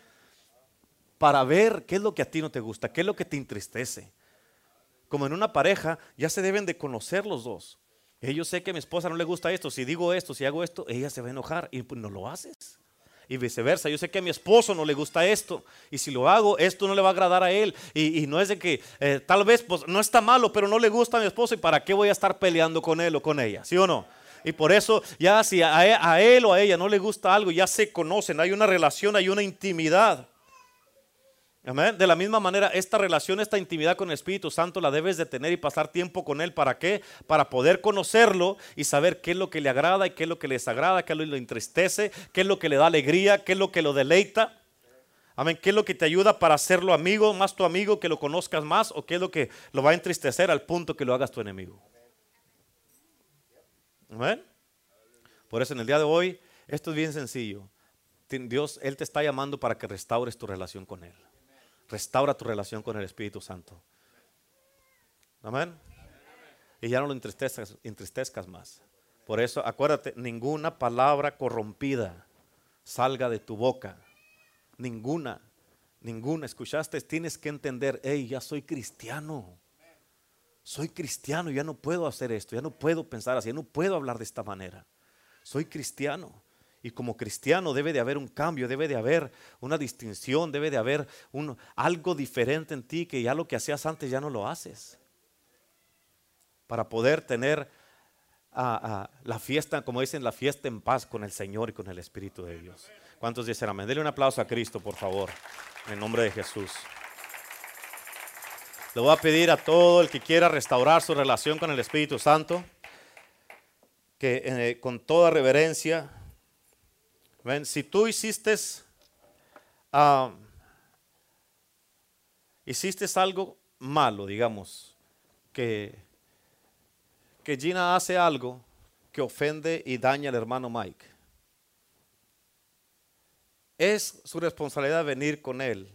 para ver qué es lo que a ti no te gusta, qué es lo que te entristece. Como en una pareja, ya se deben de conocer los dos. Y yo sé que a mi esposa no le gusta esto, si digo esto, si hago esto, ella se va a enojar y pues no lo haces y viceversa. Yo sé que a mi esposo no le gusta esto y si lo hago, esto no le va a agradar a él. Y, no es de que eh, tal vez pues no está malo, pero no le gusta a mi esposo y para qué voy a estar peleando con él o con ella, ¿sí o no? Y por eso ya si a, a él o a ella no le gusta algo, ya se conocen, hay una relación, hay una intimidad. De la misma manera, esta relación, esta intimidad con el Espíritu Santo la debes de tener y pasar tiempo con Él. ¿Para qué? Para poder conocerlo y saber qué es lo que le agrada y qué es lo que le desagrada, qué es lo que le entristece, qué es lo que le da alegría, qué es lo que lo deleita. Amén. ¿Qué es lo que te ayuda para hacerlo amigo, más tu amigo, que lo conozcas más? ¿O qué es lo que lo va a entristecer al punto que lo hagas tu enemigo? Amén. Por eso en el día de hoy, esto es bien sencillo. Dios, Él te está llamando para que restaures tu relación con Él. Restaura tu relación con el Espíritu Santo. Amén. Y ya no lo entristezcas, entristezcas más. Por eso, acuérdate, ninguna palabra corrompida salga de tu boca. Ninguna, ninguna. ¿Escuchaste? Tienes que entender, hey, ya soy cristiano. Soy cristiano, ya no puedo hacer esto, ya no puedo pensar así, ya no puedo hablar de esta manera. Soy cristiano. Y como cristiano debe de haber un cambio, debe de haber una distinción, debe de haber algo diferente en ti que ya lo que hacías antes ya no lo haces. Para poder tener la fiesta, como dicen, la fiesta en paz con el Señor y con el Espíritu de Dios. ¿Cuántos dicen amén? Dele un aplauso a Cristo, por favor, en el nombre de Jesús. Le voy a pedir a todo el que quiera restaurar su relación con el Espíritu Santo, que eh, con toda reverencia si tú hiciste, hiciste algo malo, digamos, que, que Gina hace algo que ofende y daña al hermano Mike. Es su responsabilidad venir con él.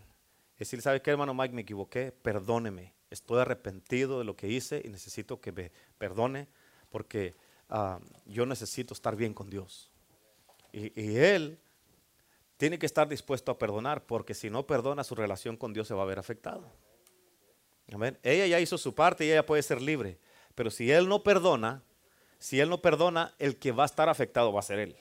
Decir, ¿sabe qué, hermano Mike? Me equivoqué, perdóneme. Estoy arrepentido de lo que hice y necesito que me perdone porque ah, yo necesito estar bien con Dios. Y, él tiene que estar dispuesto a perdonar, porque si no perdona, su relación con Dios se va a ver afectado. Ella ya hizo su parte y ella puede ser libre. Pero si él no perdona, si él no perdona, el que va a estar afectado va a ser él.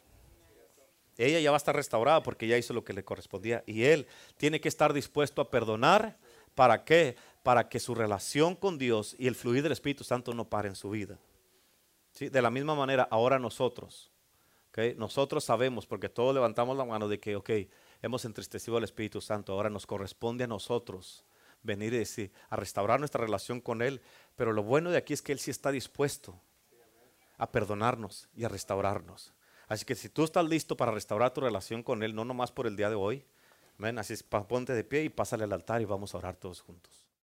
Ella ya va a estar restaurada porque ya hizo lo que le correspondía. Y él tiene que estar dispuesto a perdonar. ¿Para qué? Para que su relación con Dios y el fluir del Espíritu Santo no pare en su vida. De la misma manera, ahora nosotros nosotros sabemos, porque todos levantamos la mano de que, ok, hemos entristecido al Espíritu Santo, ahora nos corresponde a nosotros venir y decir, a restaurar nuestra relación con Él. Pero lo bueno de aquí es que Él sí está dispuesto a perdonarnos y a restaurarnos. Así que si tú estás listo para restaurar tu relación con Él, no nomás por el día de hoy, ven, así es, ponte de pie y pásale al altar y vamos a orar todos juntos.